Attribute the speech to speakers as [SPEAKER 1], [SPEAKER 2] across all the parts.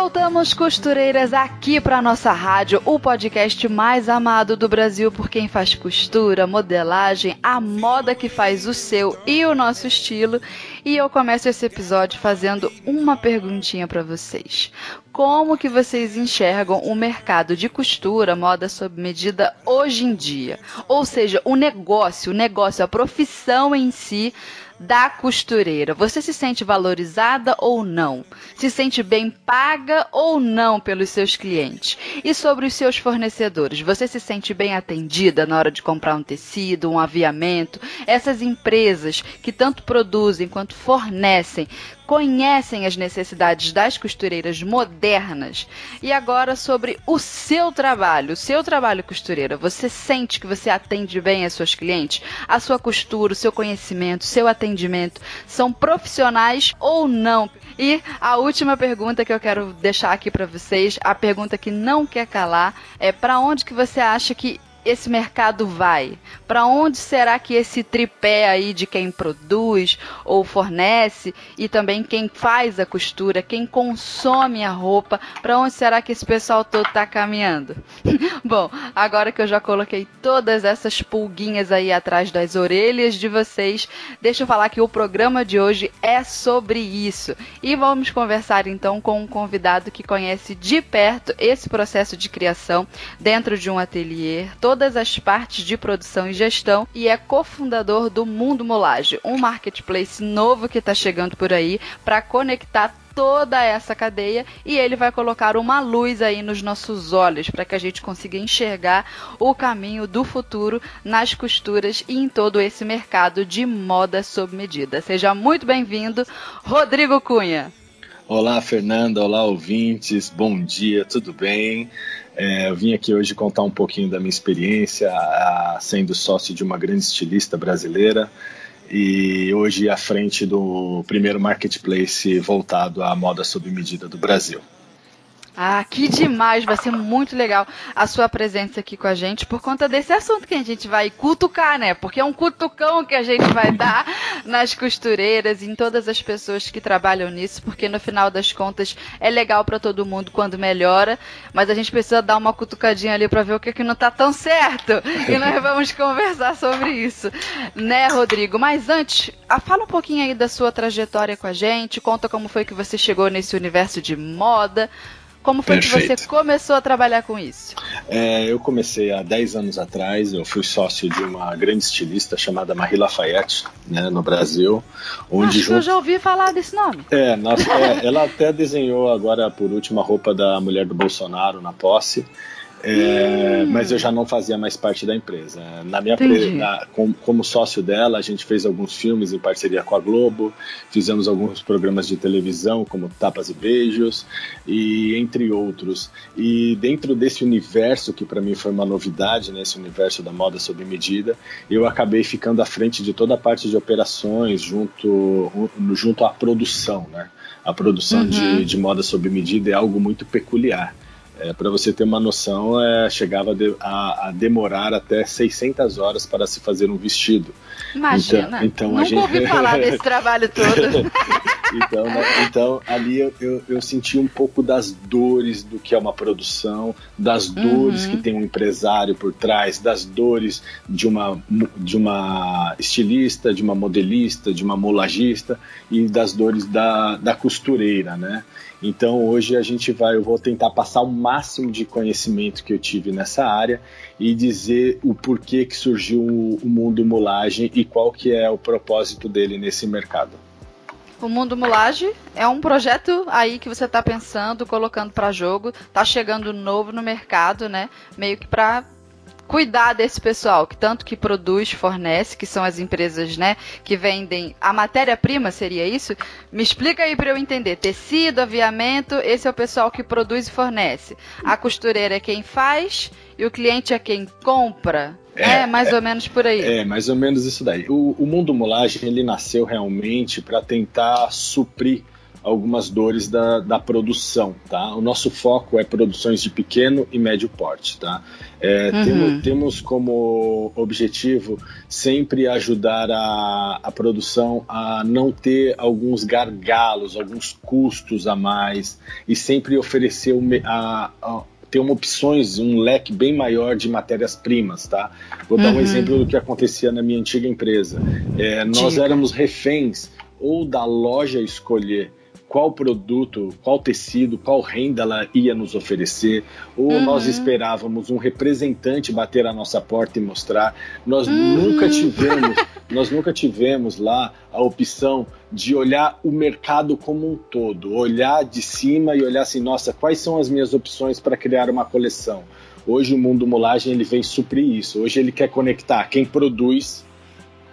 [SPEAKER 1] Voltamos, costureiras, aqui para nossa rádio, o podcast mais amado do Brasil por quem faz costura, modelagem, a moda que faz o seu e o nosso estilo. E eu começo esse episódio fazendo uma perguntinha para vocês. Como que vocês enxergam o mercado de costura, moda sob medida hoje em dia? Ou seja, o negócio, o negócio, a profissão em si da costureira. Você se sente valorizada ou não? Se sente bem paga ou não pelos seus clientes? E sobre os seus fornecedores, você se sente bem atendida na hora de comprar um tecido, um aviamento? Essas empresas que tanto produzem quanto fornecem conhecem as necessidades das costureiras modernas. E agora sobre o seu trabalho, o seu trabalho costureira. Você sente que você atende bem as suas clientes? A sua costura, o seu conhecimento, o seu atendimento são profissionais ou não? E a última pergunta que eu quero deixar aqui para vocês, a pergunta que não quer calar, é para onde que você acha que esse mercado vai? Para onde será que esse tripé aí de quem produz ou fornece e também quem faz a costura, quem consome a roupa, para onde será que esse pessoal todo está caminhando? Bom, agora que eu já coloquei todas essas pulguinhas aí atrás das orelhas de vocês, deixa eu falar que o programa de hoje é sobre isso. E vamos conversar então com um convidado que conhece de perto esse processo de criação dentro de um ateliê todas as partes de produção e gestão e é cofundador do Mundo Molage, um marketplace novo que está chegando por aí para conectar toda essa cadeia e ele vai colocar uma luz aí nos nossos olhos para que a gente consiga enxergar o caminho do futuro nas costuras e em todo esse mercado de moda sob medida. Seja muito bem-vindo, Rodrigo Cunha.
[SPEAKER 2] Olá, Fernanda. Olá, ouvintes. Bom dia, tudo bem? É, eu vim aqui hoje contar um pouquinho da minha experiência a, sendo sócio de uma grande estilista brasileira e hoje à frente do primeiro marketplace voltado à moda sob medida do Brasil.
[SPEAKER 1] Ah, que demais! Vai ser muito legal a sua presença aqui com a gente por conta desse assunto que a gente vai cutucar, né? Porque é um cutucão que a gente vai dar nas costureiras e em todas as pessoas que trabalham nisso, porque no final das contas é legal para todo mundo quando melhora, mas a gente precisa dar uma cutucadinha ali para ver o que, que não tá tão certo. E nós vamos conversar sobre isso, né, Rodrigo? Mas antes, ah, fala um pouquinho aí da sua trajetória com a gente, conta como foi que você chegou nesse universo de moda. Como foi Perfeito. que você começou a trabalhar com isso?
[SPEAKER 2] É, eu comecei há 10 anos atrás, eu fui sócio de uma grande estilista chamada Marie Lafayette, né, no Brasil.
[SPEAKER 1] Onde Acho junto... eu já ouvi falar desse nome.
[SPEAKER 2] É, nossa, é, ela até desenhou agora por última a roupa da mulher do Bolsonaro na posse. É, hum. Mas eu já não fazia mais parte da empresa. Na minha na, com, como sócio dela, a gente fez alguns filmes em parceria com a Globo, fizemos alguns programas de televisão, como Tapas e Beijos, e entre outros. E dentro desse universo, que para mim foi uma novidade, né, esse universo da moda sob medida, eu acabei ficando à frente de toda a parte de operações junto, junto à produção. Né? A produção uhum. de, de moda sob medida é algo muito peculiar. É, para você ter uma noção, é, chegava a, a, demorar até 600 horas para se fazer um vestido.
[SPEAKER 1] Imagina, então, então nunca a gente... ouvi falar desse trabalho todo.
[SPEAKER 2] então, né, então, ali eu, eu, eu, senti um pouco das dores do que é uma produção, das dores uhum. que tem um empresário por trás, das dores de uma, de uma estilista, de uma modelista, de uma molagista e das dores da, da costureira, né? Então hoje a gente vai, eu vou tentar passar o máximo de conhecimento que eu tive nessa área e dizer o porquê que surgiu o mundo mulagem e qual que é o propósito dele nesse mercado.
[SPEAKER 1] O Mundo Mulage é um projeto aí que você está pensando, colocando para jogo, está chegando novo no mercado, né? Meio que para cuidar desse pessoal, que tanto que produz, fornece, que são as empresas, né, que vendem a matéria-prima, seria isso? Me explica aí para eu entender. Tecido, aviamento, esse é o pessoal que produz e fornece. A costureira é quem faz e o cliente é quem compra. É, é, mais ou menos por aí.
[SPEAKER 2] É, mais ou menos isso daí. O, o mundo mulagem ele nasceu realmente para tentar suprir algumas dores da, da produção, tá? O nosso foco é produções de pequeno e médio porte, tá? É, uhum. temos, temos como objetivo sempre ajudar a, a produção a não ter alguns gargalos, alguns custos a mais e sempre oferecer a, a ter uma opções, um leque bem maior de matérias-primas, tá? Vou uhum. dar um uhum. exemplo do que acontecia na minha antiga empresa. É, nós Diga. éramos reféns ou da loja escolher qual produto, qual tecido, qual renda ela ia nos oferecer, ou uhum. nós esperávamos um representante bater a nossa porta e mostrar. Nós uhum. nunca tivemos, nós nunca tivemos lá a opção de olhar o mercado como um todo, olhar de cima e olhar assim, nossa, quais são as minhas opções para criar uma coleção? Hoje o mundo mulagem ele vem suprir isso. Hoje ele quer conectar quem produz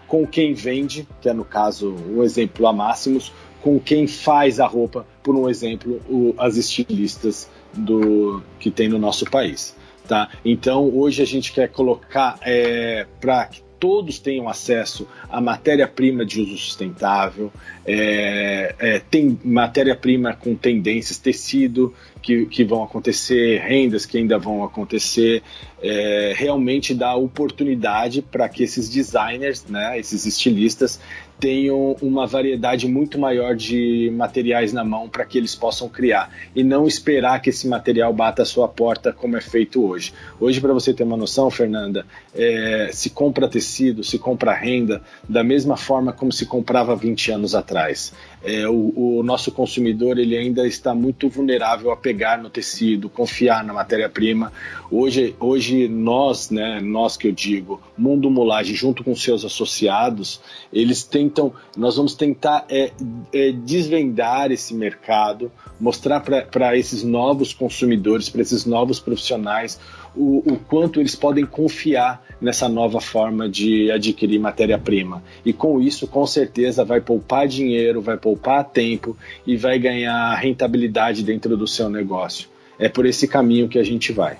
[SPEAKER 2] com quem vende, que é no caso o exemplo a Máximos, com quem faz a roupa, por um exemplo, o, as estilistas do que tem no nosso país. Tá? Então hoje a gente quer colocar é, para que todos tenham acesso à matéria-prima de uso sustentável, é, é, tem matéria-prima com tendências, tecido que, que vão acontecer, rendas que ainda vão acontecer, é, realmente dá oportunidade para que esses designers, né, esses estilistas, tenham uma variedade muito maior de materiais na mão para que eles possam criar e não esperar que esse material bata a sua porta como é feito hoje. Hoje, para você ter uma noção, Fernanda, é, se compra tecido, se compra renda da mesma forma como se comprava 20 anos atrás. É, o, o, nosso consumidor ele ainda está muito vulnerável a pegar no tecido, confiar na matéria-prima. Hoje, hoje nós, né, nós que eu digo, Mundo Mulagem, junto com seus associados, eles tentam, nós vamos tentar é, é, desvendar esse mercado, mostrar para esses novos consumidores, para esses novos profissionais, o, o quanto eles podem confiar nessa nova forma de adquirir matéria-prima. E com isso, com certeza, vai poupar dinheiro, vai poupar tempo e vai ganhar rentabilidade dentro do seu negócio. É por esse caminho que a gente vai.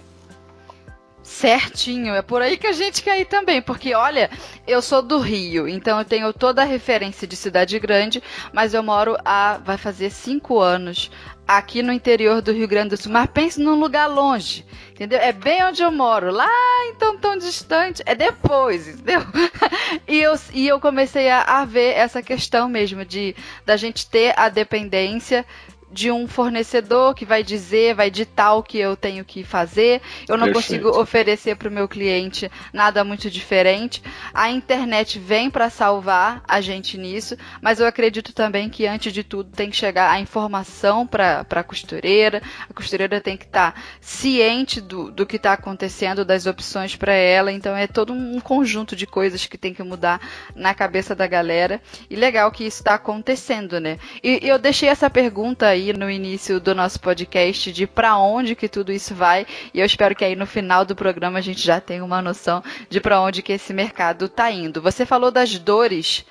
[SPEAKER 1] Certinho, é por aí que a gente quer ir também, porque olha, eu sou do Rio, então eu tenho toda a referência de cidade grande, mas eu moro há, vai fazer cinco anos aqui no interior do Rio Grande do Sul, mas pense num lugar longe, entendeu? É bem onde eu moro, lá então tão distante, é depois, entendeu? e, eu, e eu comecei a, a ver essa questão mesmo de da gente ter a dependência de um fornecedor que vai dizer, vai ditar o que eu tenho que fazer. Eu não Perfeito. consigo oferecer para o meu cliente nada muito diferente. A internet vem para salvar a gente nisso, mas eu acredito também que antes de tudo tem que chegar a informação para a costureira. A costureira tem que estar tá ciente do, do que está acontecendo, das opções para ela. Então é todo um conjunto de coisas que tem que mudar na cabeça da galera. E legal que isso está acontecendo, né? E, e eu deixei essa pergunta aí no início do nosso podcast de para onde que tudo isso vai e eu espero que aí no final do programa a gente já tenha uma noção de para onde que esse mercado tá indo. Você falou das dores.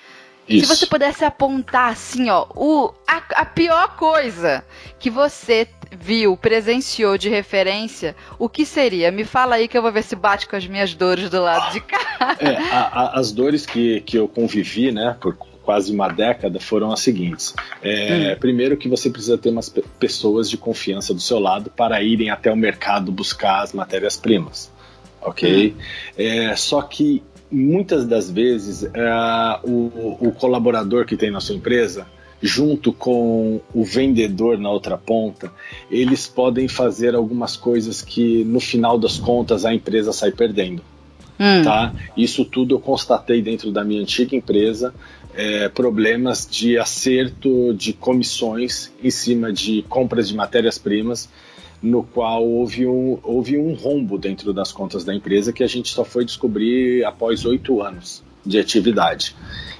[SPEAKER 1] Isso. Se você pudesse apontar assim, ó, o, a, a pior coisa que você viu, presenciou de referência, o que seria? Me fala aí que eu vou ver se bate com as minhas dores do lado de cá.
[SPEAKER 2] É, a, a, as dores que, que eu convivi, né, por quase uma década foram as seguintes. É, hum. Primeiro que você precisa ter umas pessoas de confiança do seu lado para irem até o mercado buscar as matérias-primas, ok? Hum. É, só que muitas das vezes é, o, o colaborador que tem na sua empresa junto com o vendedor na outra ponta, eles podem fazer algumas coisas que no final das contas a empresa sai perdendo. Hum. Tá? Isso tudo eu constatei dentro da minha antiga empresa é, problemas de acerto de comissões em cima de compras de matérias-primas, no qual houve um, houve um rombo dentro das contas da empresa que a gente só foi descobrir após oito anos de atividade.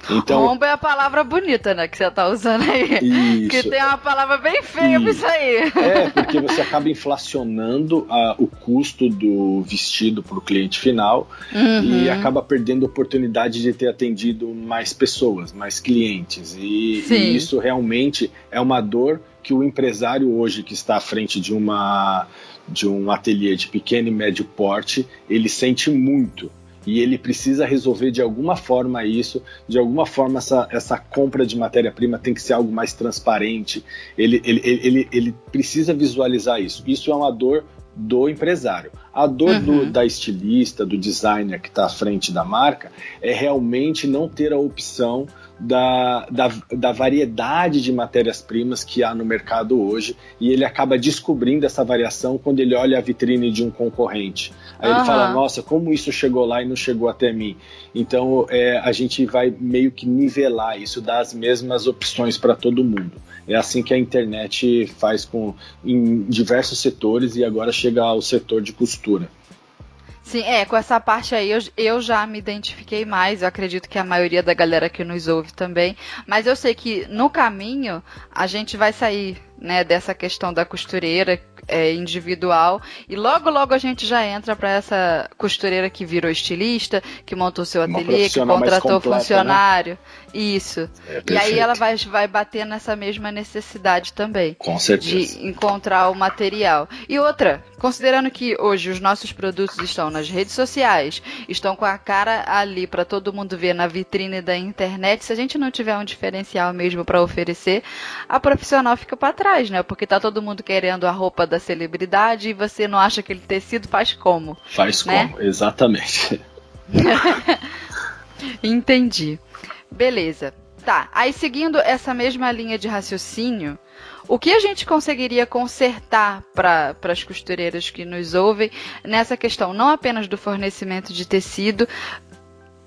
[SPEAKER 1] Então, Rombo é a palavra bonita, né, que você tá usando aí. Isso. Que tem uma palavra bem feia para isso aí.
[SPEAKER 2] É, porque você acaba inflacionando a, o custo do vestido para o cliente final uhum. e acaba perdendo a oportunidade de ter atendido mais pessoas, mais clientes. E, e isso realmente é uma dor que o empresário hoje que está à frente de uma de um ateliê de pequeno e médio porte, ele sente muito e ele precisa resolver de alguma forma isso, de alguma forma essa, essa compra de matéria-prima tem que ser algo mais transparente, ele, ele, ele, ele precisa visualizar isso. Isso é uma dor do empresário. A dor uhum. do, da estilista, do designer que está à frente da marca, é realmente não ter a opção da, da, da variedade de matérias-primas que há no mercado hoje e ele acaba descobrindo essa variação quando ele olha a vitrine de um concorrente. Aí uhum. ele fala: Nossa, como isso chegou lá e não chegou até mim? Então é, a gente vai meio que nivelar isso, dar as mesmas opções para todo mundo. É assim que a internet faz com em diversos setores e agora chega ao setor de costura.
[SPEAKER 1] Sim, é, com essa parte aí eu, eu já me identifiquei mais, eu acredito que a maioria da galera que nos ouve também, mas eu sei que no caminho a gente vai sair né, dessa questão da costureira é, individual e logo logo a gente já entra para essa costureira que virou estilista, que montou seu ateliê, que contratou completa, né? funcionário, né? isso. É, e aí ela vai, vai bater nessa mesma necessidade também,
[SPEAKER 2] com certeza,
[SPEAKER 1] de encontrar o material. E outra, considerando que hoje os nossos produtos estão nas redes sociais, estão com a cara ali para todo mundo ver na vitrine da internet, se a gente não tiver um diferencial mesmo para oferecer, a profissional fica para trás né? Porque tá todo mundo querendo a roupa da celebridade e você não acha aquele tecido faz como?
[SPEAKER 2] Faz né? como, exatamente.
[SPEAKER 1] Entendi. Beleza. Tá. Aí seguindo essa mesma linha de raciocínio, o que a gente conseguiria consertar para as costureiras que nos ouvem nessa questão, não apenas do fornecimento de tecido,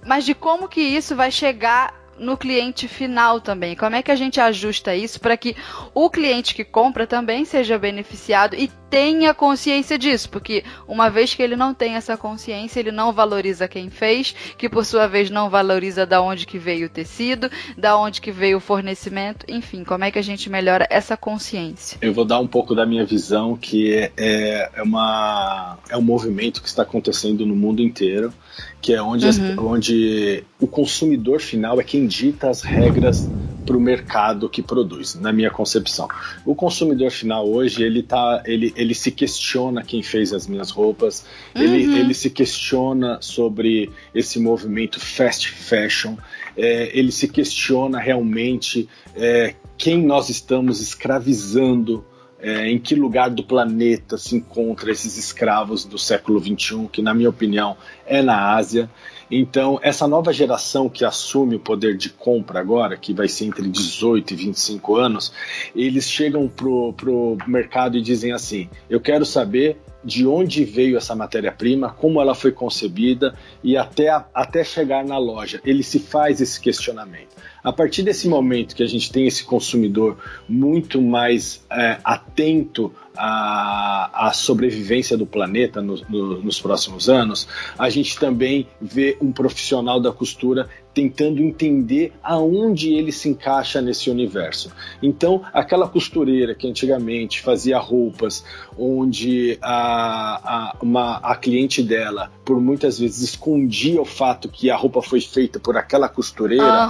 [SPEAKER 1] mas de como que isso vai chegar no cliente final também. Como é que a gente ajusta isso para que o cliente que compra também seja beneficiado e tenha consciência disso? Porque uma vez que ele não tem essa consciência, ele não valoriza quem fez, que por sua vez não valoriza da onde que veio o tecido, da onde que veio o fornecimento, enfim, como é que a gente melhora essa consciência?
[SPEAKER 2] Eu vou dar um pouco da minha visão, que é, é, é uma, é um movimento que está acontecendo no mundo inteiro que é onde, uhum. as, onde o consumidor final é quem dita as regras para o mercado que produz, na minha concepção. O consumidor final hoje ele tá, ele, ele se questiona quem fez as minhas roupas, uhum. ele, ele se questiona sobre esse movimento fast fashion, é, ele se questiona realmente é, quem nós estamos escravizando é, em que lugar do planeta se encontra esses escravos do século XXI, que na minha opinião é na Ásia. Então, essa nova geração que assume o poder de compra agora, que vai ser entre 18 e 25 anos, eles chegam pro, pro mercado e dizem assim: eu quero saber de onde veio essa matéria-prima, como ela foi concebida e até, até chegar na loja. Ele se faz esse questionamento. A partir desse momento que a gente tem esse consumidor muito mais é, atento à, à, sobrevivência do planeta no, no, nos próximos anos, a gente também vê um profissional da costura tentando entender aonde ele se encaixa nesse universo. Então, aquela costureira que antigamente fazia roupas, onde a, a, uma, a cliente dela, por muitas vezes, escondia o fato que a roupa foi feita por aquela costureira,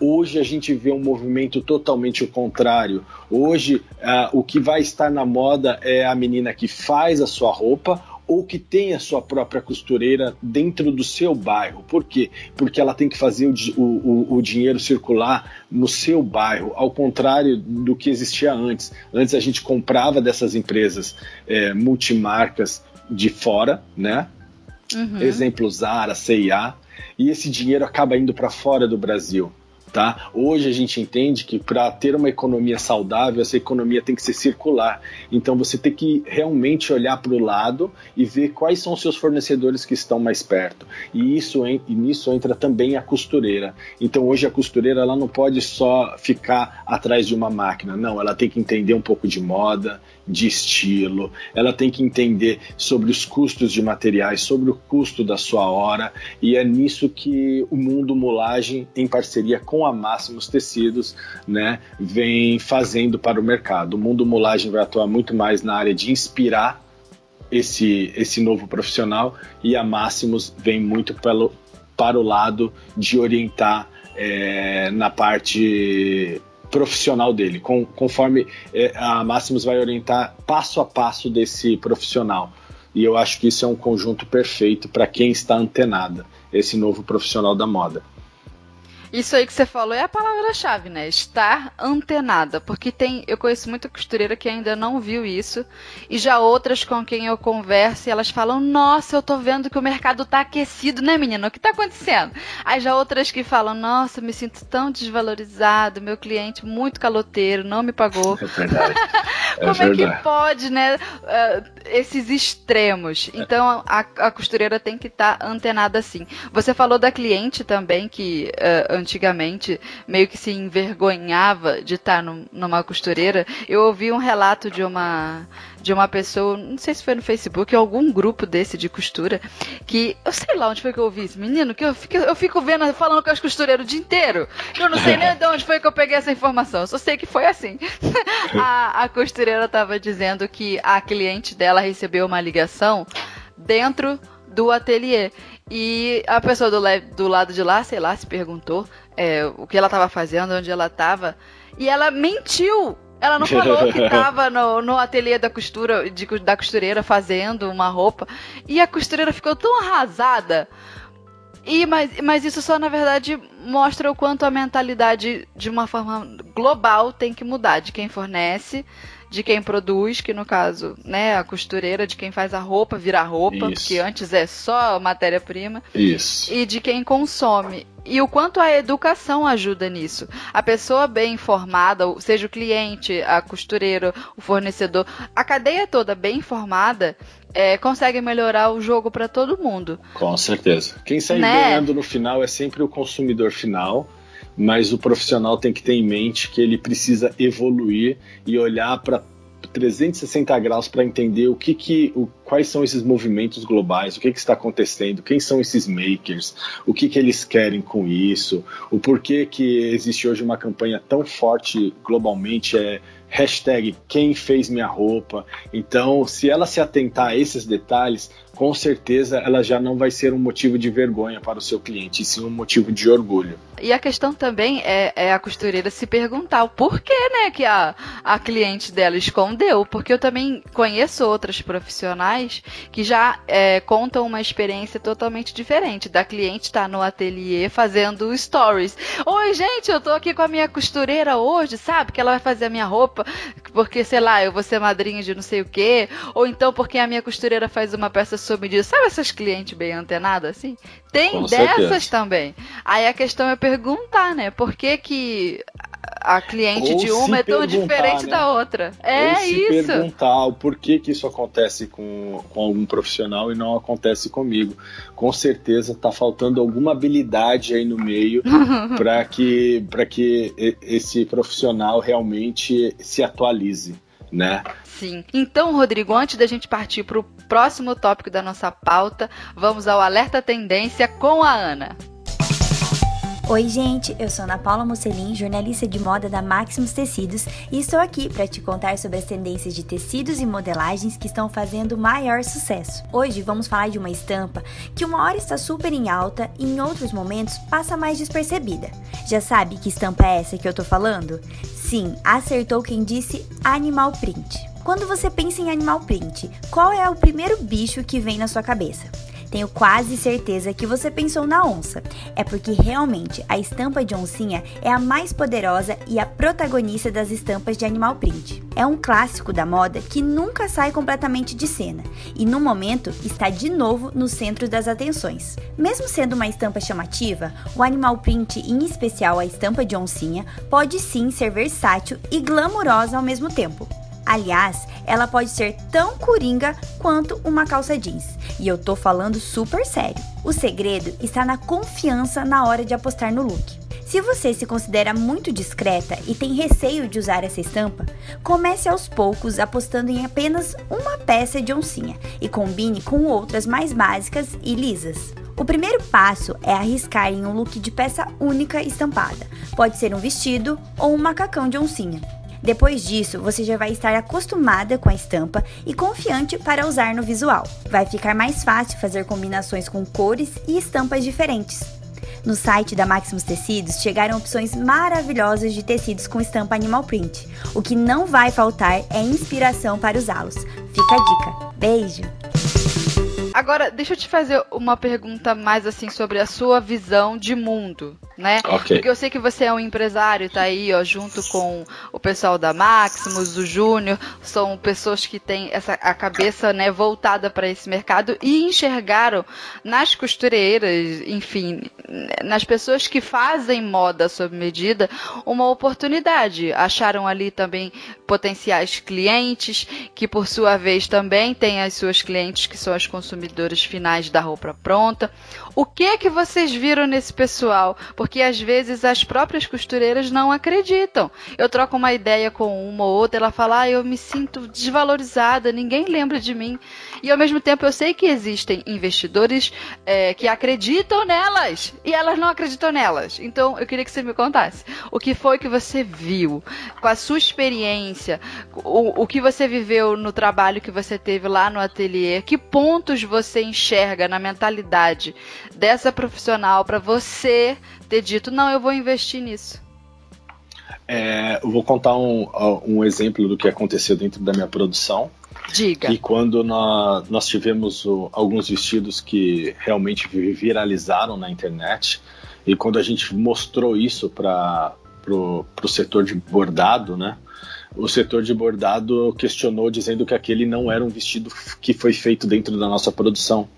[SPEAKER 2] uhum. hoje a gente vê um movimento totalmente o contrário. Hoje, uh, o que vai estar na moda é a menina que faz a sua roupa ou que tem a sua própria costureira dentro do seu bairro. Por quê? Porque ela tem que fazer o, o, o dinheiro circular no seu bairro, ao contrário do que existia antes. Antes a gente comprava dessas empresas é, multimarcas de fora, né? Uhum. Exemplo Zara, CIA, e esse dinheiro acaba indo para fora do Brasil. Tá? Hoje a gente entende que para ter uma economia saudável, essa economia tem que ser circular. Então você tem que realmente olhar para o lado e ver quais são os seus fornecedores que estão mais perto. E isso e nisso entra também a costureira. Então hoje a costureira ela não pode só ficar atrás de uma máquina, não, ela tem que entender um pouco de moda, de estilo, ela tem que entender sobre os custos de materiais, sobre o custo da sua hora, e é nisso que o mundo mulagem, em parceria com a Máximos Tecidos, né, vem fazendo para o mercado. O mundo mulagem vai atuar muito mais na área de inspirar esse, esse novo profissional. E a Máximos vem muito pelo, para o lado de orientar é, na parte profissional dele, com, conforme é, a Máximos vai orientar passo a passo desse profissional. e eu acho que isso é um conjunto perfeito para quem está antenada, esse novo profissional da moda.
[SPEAKER 1] Isso aí que você falou é a palavra-chave, né? Estar antenada. Porque tem. Eu conheço muita costureira que ainda não viu isso. E já outras com quem eu converso e elas falam: Nossa, eu tô vendo que o mercado tá aquecido, né, menina? O que tá acontecendo? Aí já outras que falam: Nossa, me sinto tão desvalorizado. Meu cliente muito caloteiro, não me pagou.
[SPEAKER 2] É verdade.
[SPEAKER 1] É Como verdade. é que pode, né? Uh, esses extremos. Então a, a costureira tem que estar tá antenada assim. Você falou da cliente também que. Uh, antigamente meio que se envergonhava de estar num, numa costureira, eu ouvi um relato de uma de uma pessoa, não sei se foi no Facebook, algum grupo desse de costura, que eu sei lá onde foi que eu ouvi isso, menino, que eu fico, eu fico vendo, falando com as costureiras o dia inteiro. Eu não sei nem de onde foi que eu peguei essa informação, só sei que foi assim. a, a costureira estava dizendo que a cliente dela recebeu uma ligação dentro do ateliê. E a pessoa do, do lado de lá, sei lá, se perguntou é, o que ela estava fazendo, onde ela estava. E ela mentiu. Ela não falou que estava no, no ateliê da costura, de, da costureira fazendo uma roupa. E a costureira ficou tão arrasada. E, mas, mas isso só, na verdade, mostra o quanto a mentalidade, de uma forma global, tem que mudar. De quem fornece, de quem produz, que no caso, né, a costureira, de quem faz a roupa virar roupa, Isso. porque antes é só matéria-prima.
[SPEAKER 2] Isso.
[SPEAKER 1] E de quem consome. E o quanto a educação ajuda nisso. A pessoa bem informada, seja o cliente, a costureira, o fornecedor, a cadeia toda bem informada, é, consegue melhorar o jogo para todo mundo.
[SPEAKER 2] Com certeza. Quem sai né? ganhando no final é sempre o consumidor final mas o profissional tem que ter em mente que ele precisa evoluir e olhar para 360 graus para entender o que, que o, quais são esses movimentos globais, o que, que está acontecendo, quem são esses makers, o que, que eles querem com isso, o porquê que existe hoje uma campanha tão forte globalmente é hashtag quem fez minha roupa. Então, se ela se atentar a esses detalhes, com certeza ela já não vai ser um motivo de vergonha para o seu cliente, e sim um motivo de orgulho.
[SPEAKER 1] E a questão também é, é, a costureira se perguntar o porquê, né, que a, a cliente dela escondeu. Porque eu também conheço outras profissionais que já é, contam uma experiência totalmente diferente. Da cliente estar tá no ateliê fazendo stories. Oi, gente, eu tô aqui com a minha costureira hoje, sabe? Que ela vai fazer a minha roupa, porque, sei lá, eu vou ser madrinha de não sei o quê. Ou então porque a minha costureira faz uma peça sob medida. Sabe essas clientes bem antenadas assim? Tem Com dessas certeza. também. Aí a questão é perguntar, né? Por que que a cliente Ou de uma é tão diferente né? da outra. É Ou se
[SPEAKER 2] isso. perguntar o porquê que isso acontece com, com algum profissional e não acontece comigo. Com certeza está faltando alguma habilidade aí no meio para que, que esse profissional realmente se atualize, né?
[SPEAKER 1] Sim. Então, Rodrigo, antes da gente partir para o próximo tópico da nossa pauta, vamos ao Alerta Tendência com a Ana.
[SPEAKER 3] Oi, gente, eu sou Ana Paula Musselin, jornalista de moda da Maximus Tecidos, e estou aqui para te contar sobre as tendências de tecidos e modelagens que estão fazendo maior sucesso. Hoje vamos falar de uma estampa que uma hora está super em alta e em outros momentos passa mais despercebida. Já sabe que estampa é essa que eu tô falando? Sim, acertou quem disse animal print. Quando você pensa em animal print, qual é o primeiro bicho que vem na sua cabeça? Tenho quase certeza que você pensou na onça. É porque realmente a estampa de oncinha é a mais poderosa e a protagonista das estampas de animal print. É um clássico da moda que nunca sai completamente de cena e no momento está de novo no centro das atenções. Mesmo sendo uma estampa chamativa, o animal print, em especial a estampa de oncinha, pode sim ser versátil e glamurosa ao mesmo tempo. Aliás, ela pode ser tão coringa quanto uma calça jeans. E eu tô falando super sério. O segredo está na confiança na hora de apostar no look. Se você se considera muito discreta e tem receio de usar essa estampa, comece aos poucos apostando em apenas uma peça de oncinha e combine com outras mais básicas e lisas. O primeiro passo é arriscar em um look de peça única estampada. Pode ser um vestido ou um macacão de oncinha. Depois disso, você já vai estar acostumada com a estampa e confiante para usar no visual. Vai ficar mais fácil fazer combinações com cores e estampas diferentes. No site da Maximus Tecidos chegaram opções maravilhosas de tecidos com estampa animal print. O que não vai faltar é inspiração para usá-los. Fica a dica. Beijo!
[SPEAKER 1] Agora, deixa eu te fazer uma pergunta mais assim sobre a sua visão de mundo, né?
[SPEAKER 2] Okay.
[SPEAKER 1] Porque eu sei que você é um empresário, tá aí, ó, junto com o pessoal da Maximus, o Júnior, são pessoas que têm essa a cabeça, né, voltada para esse mercado e enxergaram nas costureiras, enfim, nas pessoas que fazem moda sob medida, uma oportunidade. Acharam ali também potenciais clientes, que por sua vez também têm as suas clientes que são as consumidoras finais da roupa pronta. O que é que vocês viram nesse pessoal? Porque às vezes as próprias costureiras não acreditam. Eu troco uma ideia com uma ou outra, ela fala: ah, eu me sinto desvalorizada, ninguém lembra de mim. E ao mesmo tempo eu sei que existem investidores é, que acreditam nelas e elas não acreditam nelas. Então eu queria que você me contasse o que foi que você viu, com a sua experiência, o, o que você viveu no trabalho que você teve lá no ateliê, que pontos você enxerga na mentalidade dessa profissional para você ter dito: não, eu vou investir nisso.
[SPEAKER 2] É, eu vou contar um, um exemplo do que aconteceu dentro da minha produção.
[SPEAKER 1] Diga.
[SPEAKER 2] E quando nós, nós tivemos o, alguns vestidos que realmente viralizaram na internet, e quando a gente mostrou isso para o setor de bordado, né? O setor de bordado questionou dizendo que aquele não era um vestido que foi feito dentro da nossa produção.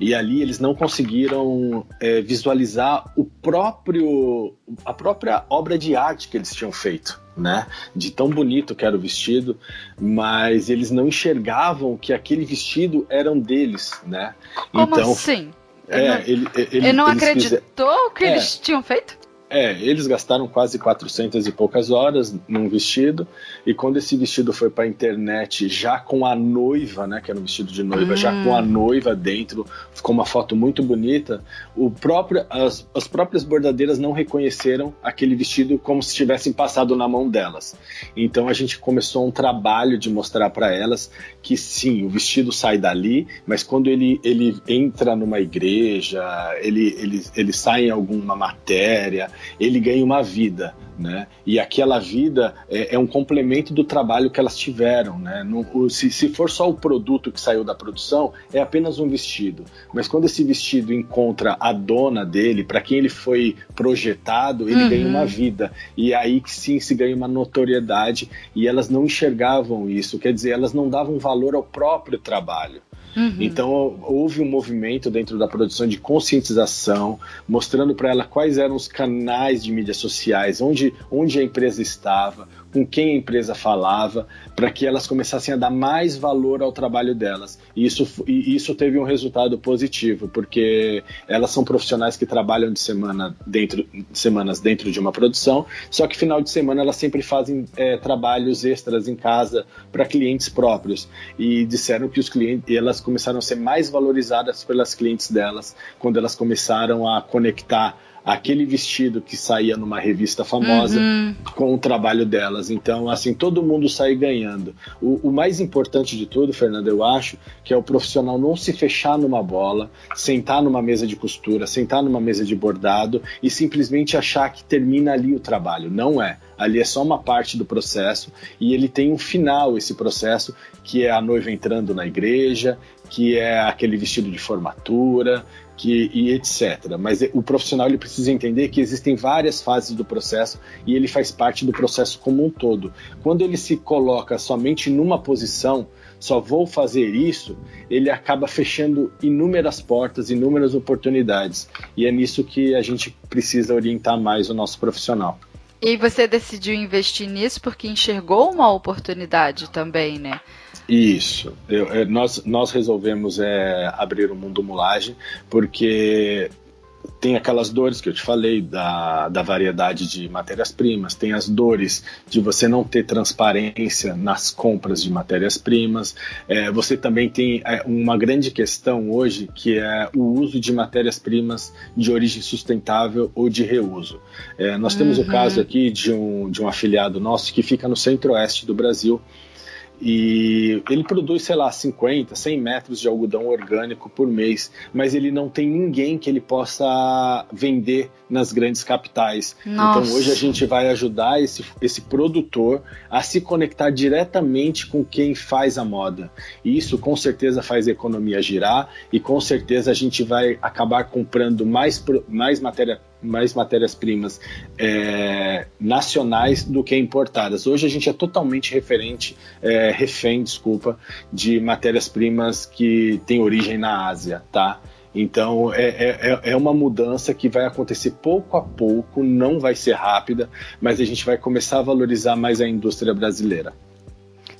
[SPEAKER 2] E ali eles não conseguiram é, visualizar o próprio a própria obra de arte que eles tinham feito né? De tão bonito que era o vestido, mas eles não enxergavam que aquele vestido eram deles, né?
[SPEAKER 1] Como então, assim?
[SPEAKER 2] É, ele, ele, ele,
[SPEAKER 1] ele não acreditou que é, eles tinham feito?
[SPEAKER 2] É, eles gastaram quase 400 e poucas horas num vestido, e quando esse vestido foi para a internet, já com a noiva, né, que era um vestido de noiva, hum. já com a hum. noiva dentro, ficou uma foto muito bonita, o próprio, as, as próprias bordadeiras não reconheceram aquele vestido como se tivessem passado na mão delas. Então a gente começou um trabalho de mostrar para elas que sim, o vestido sai dali, mas quando ele, ele entra numa igreja, ele, ele, ele sai em alguma matéria, ele ganha uma vida, né? E aquela vida é, é um complemento do trabalho que elas tiveram, né? No, se, se for só o produto que saiu da produção, é apenas um vestido. Mas quando esse vestido encontra a dona dele, para quem ele foi projetado, ele uhum. ganha uma vida. E é aí que sim se ganha uma notoriedade. E elas não enxergavam isso, quer dizer, elas não davam valor ao próprio trabalho. Uhum. Então houve um movimento dentro da produção de conscientização, mostrando para ela quais eram os canais de mídias sociais, onde, onde a empresa estava, com quem a empresa falava, para que elas começassem a dar mais valor ao trabalho delas. E isso, e isso teve um resultado positivo, porque elas são profissionais que trabalham de semana dentro, semanas dentro de uma produção, só que final de semana elas sempre fazem é, trabalhos extras em casa para clientes próprios. E disseram que os clientes, elas começaram a ser mais valorizadas pelas clientes delas quando elas começaram a conectar aquele vestido que saía numa revista famosa uhum. com o trabalho delas. Então, assim, todo mundo sai ganhando. O, o, mais importante de tudo, Fernando, eu acho, que é o profissional não se fechar numa bola, sentar numa mesa de costura, sentar numa mesa de bordado e simplesmente achar que termina ali o trabalho. Não é. Ali é só uma parte do processo e ele tem um final, esse processo, que é a noiva entrando na igreja, que é aquele vestido de formatura, que, e etc. Mas o profissional ele precisa entender que existem várias fases do processo e ele faz parte do processo como um todo. Quando ele se coloca somente numa posição, só vou fazer isso, ele acaba fechando inúmeras portas, inúmeras oportunidades. E é nisso que a gente precisa orientar mais o nosso profissional.
[SPEAKER 1] E você decidiu investir nisso porque enxergou uma oportunidade também, né?
[SPEAKER 2] Isso. Eu, é, nós, nós resolvemos é, abrir o mundo mulagem porque tem aquelas dores que eu te falei da, da variedade de matérias-primas, tem as dores de você não ter transparência nas compras de matérias-primas. É, você também tem é, uma grande questão hoje que é o uso de matérias-primas de origem sustentável ou de reuso. É, nós temos uhum. o caso aqui de um, de um afiliado nosso que fica no centro-oeste do Brasil e ele produz, sei lá, 50, 100 metros de algodão orgânico por mês, mas ele não tem ninguém que ele possa vender nas grandes capitais. Nossa. Então hoje a gente vai ajudar esse, esse produtor a se conectar diretamente com quem faz a moda. E isso com certeza faz a economia girar e com certeza a gente vai acabar comprando mais, mais matéria mais matérias-primas é, nacionais do que importadas. Hoje a gente é totalmente referente, é, refém, desculpa, de matérias-primas que têm origem na Ásia, tá? Então é, é, é, uma mudança que vai acontecer pouco a pouco, não vai ser rápida, mas a gente vai começar a valorizar mais a indústria brasileira.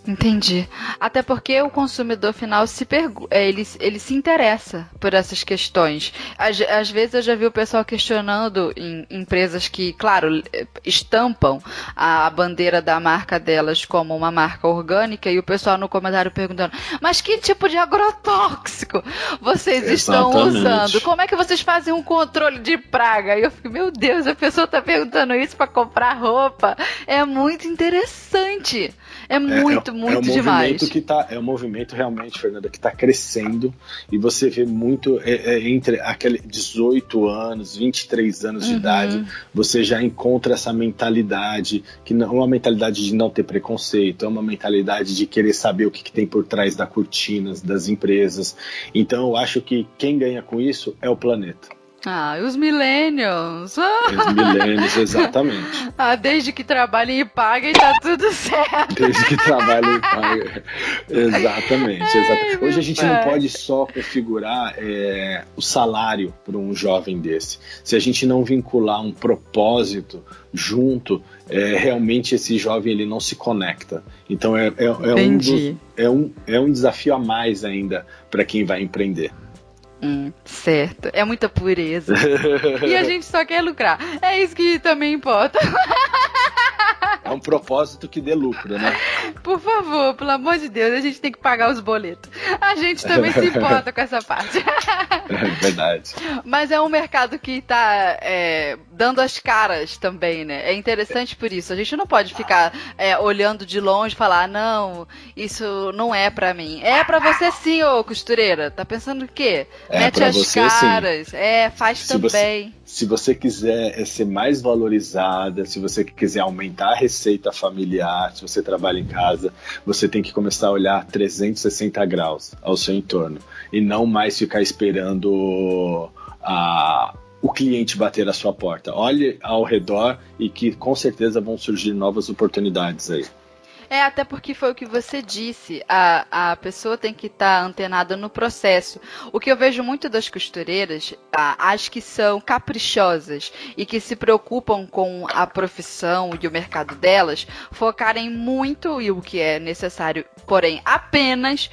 [SPEAKER 1] Entendi. Até porque o consumidor final se pergu é, ele, ele se interessa por essas questões. Às, às vezes eu já vi o pessoal questionando em empresas que, claro, estampam a, a bandeira da marca delas como uma marca orgânica e o pessoal no comentário perguntando: mas que tipo de agrotóxico vocês Exatamente. estão usando? Como é que vocês fazem um controle de praga? E eu fico, meu Deus, a pessoa está perguntando isso para comprar roupa. É muito interessante. É muito, é, é, muito
[SPEAKER 2] é um
[SPEAKER 1] demais.
[SPEAKER 2] Movimento que tá, é um movimento realmente, Fernanda, que está crescendo e você vê muito é, é, entre aquele 18 anos, 23 anos uhum. de idade, você já encontra essa mentalidade, que não é uma mentalidade de não ter preconceito, é uma mentalidade de querer saber o que, que tem por trás das cortinas, das empresas. Então eu acho que quem ganha com isso é o planeta.
[SPEAKER 1] Ah, os millennials.
[SPEAKER 2] Os millennials, exatamente.
[SPEAKER 1] Ah, desde que trabalhem e paguem, tá tudo certo.
[SPEAKER 2] Desde que trabalhem e paguem. Exatamente, exatamente. Hoje a gente pai. não pode só configurar é, o salário para um jovem desse. Se a gente não vincular um propósito junto, é, realmente esse jovem ele não se conecta. Então é, é, é um, dos, é, um, é um desafio a mais ainda para quem vai empreender.
[SPEAKER 1] Hum, certo. É muita pureza. e a gente só quer lucrar. É isso que também importa.
[SPEAKER 2] É um propósito que dê lucro, né?
[SPEAKER 1] Por favor, pelo amor de Deus, a gente tem que pagar os boletos. A gente também se importa com essa parte.
[SPEAKER 2] É verdade.
[SPEAKER 1] Mas é um mercado que está é, dando as caras também, né? É interessante por isso. A gente não pode ficar é, olhando de longe e falar, não, isso não é para mim. É para você sim, ô costureira. Tá pensando o quê? É Mete as você, caras. Sim. É, faz se também.
[SPEAKER 2] Você se você quiser ser mais valorizada, se você quiser aumentar a receita familiar, se você trabalha em casa, você tem que começar a olhar 360 graus ao seu entorno e não mais ficar esperando a, o cliente bater a sua porta. Olhe ao redor e que com certeza vão surgir novas oportunidades aí.
[SPEAKER 1] É, até porque foi o que você disse. A, a pessoa tem que estar tá antenada no processo. O que eu vejo muito das costureiras, as que são caprichosas e que se preocupam com a profissão e o mercado delas, focarem muito, e o que é necessário, porém, apenas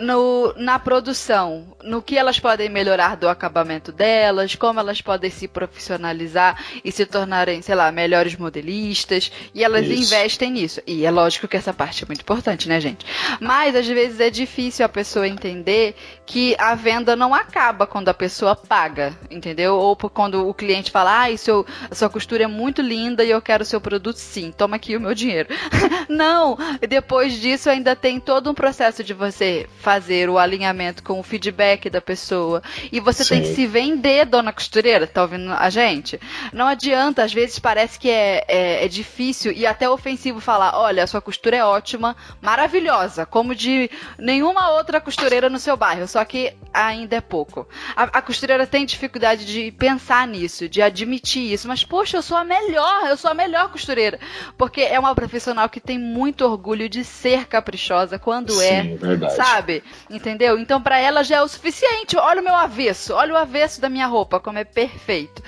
[SPEAKER 1] no, na produção, no que elas podem melhorar do acabamento delas, como elas podem se profissionalizar e se tornarem, sei lá, melhores modelistas, e elas Isso. investem nisso. E é lógico que essa parte é muito importante, né, gente? Mas às vezes é difícil a pessoa entender que a venda não acaba quando a pessoa paga, entendeu? Ou quando o cliente fala, ah, seu, a sua costura é muito linda e eu quero o seu produto sim, toma aqui o meu dinheiro. não, depois disso ainda tem todo um processo de você fazer o alinhamento com o feedback da pessoa. E você Sim. tem que se vender, dona costureira, tá ouvindo a gente? Não adianta, às vezes parece que é, é, é difícil e até ofensivo falar: olha, a sua costura é ótima, maravilhosa, como de nenhuma outra costureira no seu bairro, só que ainda é pouco. A, a costureira tem dificuldade de pensar nisso, de admitir isso, mas poxa, eu sou a melhor, eu sou a melhor costureira. Porque é uma profissional que tem muito orgulho de ser caprichosa quando Sim, é, verdade. sabe? sabe? Entendeu? Então para ela já é o suficiente. Olha o meu avesso, olha o avesso da minha roupa, como é perfeito.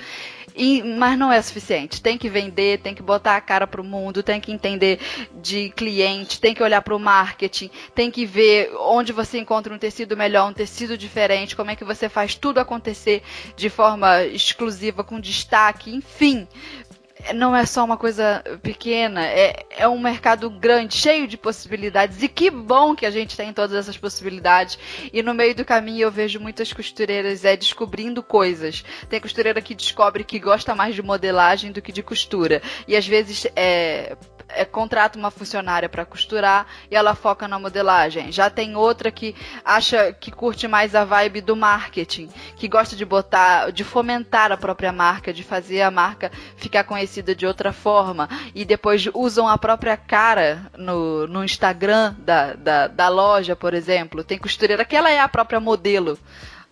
[SPEAKER 1] E, mas não é suficiente. Tem que vender, tem que botar a cara pro mundo, tem que entender de cliente, tem que olhar pro marketing, tem que ver onde você encontra um tecido melhor, um tecido diferente, como é que você faz tudo acontecer de forma exclusiva, com destaque, enfim não é só uma coisa pequena, é, é um mercado grande, cheio de possibilidades. E que bom que a gente tem todas essas possibilidades. E no meio do caminho eu vejo muitas costureiras é, descobrindo coisas. Tem costureira que descobre que gosta mais de modelagem do que de costura. E às vezes é, é, contrata uma funcionária para costurar e ela foca na modelagem. Já tem outra que acha que curte mais a vibe do marketing, que gosta de botar, de fomentar a própria marca, de fazer a marca ficar conhecida de outra forma e depois usam a própria cara no, no Instagram da, da, da loja, por exemplo. Tem costureira que ela é a própria modelo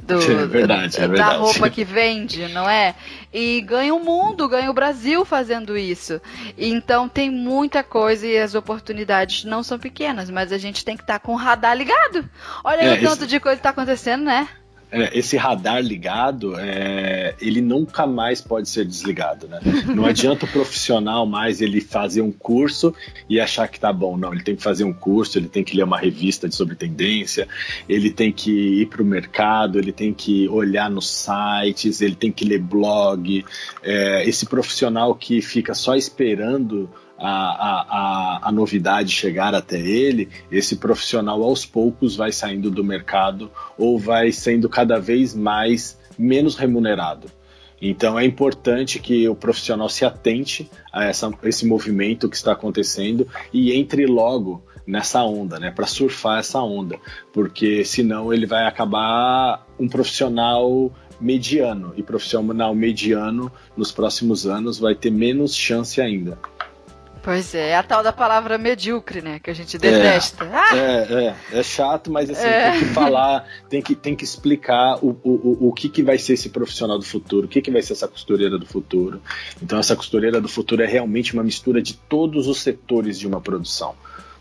[SPEAKER 1] do,
[SPEAKER 2] é verdade, é
[SPEAKER 1] da roupa que vende, não é? E ganha o mundo, ganha o Brasil fazendo isso. Então tem muita coisa e as oportunidades não são pequenas, mas a gente tem que estar tá com o radar ligado. Olha é, o tanto esse... de coisa que está acontecendo, né?
[SPEAKER 2] É, esse radar ligado, é, ele nunca mais pode ser desligado, né? Não adianta o profissional mais ele fazer um curso e achar que tá bom. Não, ele tem que fazer um curso, ele tem que ler uma revista sobre tendência, ele tem que ir para o mercado, ele tem que olhar nos sites, ele tem que ler blog. É, esse profissional que fica só esperando a, a, a, novidade chegar até ele, esse profissional aos poucos vai saindo do mercado ou vai sendo cada vez mais menos remunerado. Então é importante que o profissional se atente a essa, esse movimento que está acontecendo e entre logo nessa onda, né, para surfar essa onda, porque senão ele vai acabar um profissional mediano e profissional mediano nos próximos anos vai ter menos chance ainda.
[SPEAKER 1] Pois é, é a tal da palavra medíocre, né? Que a gente detesta.
[SPEAKER 2] É, ah! é, é, é, chato, mas assim, é. tem que falar, tem que, tem que explicar o, o, o que, que vai ser esse profissional do futuro, o que, que vai ser essa costureira do futuro. Então, essa costureira do futuro é realmente uma mistura de todos os setores de uma produção.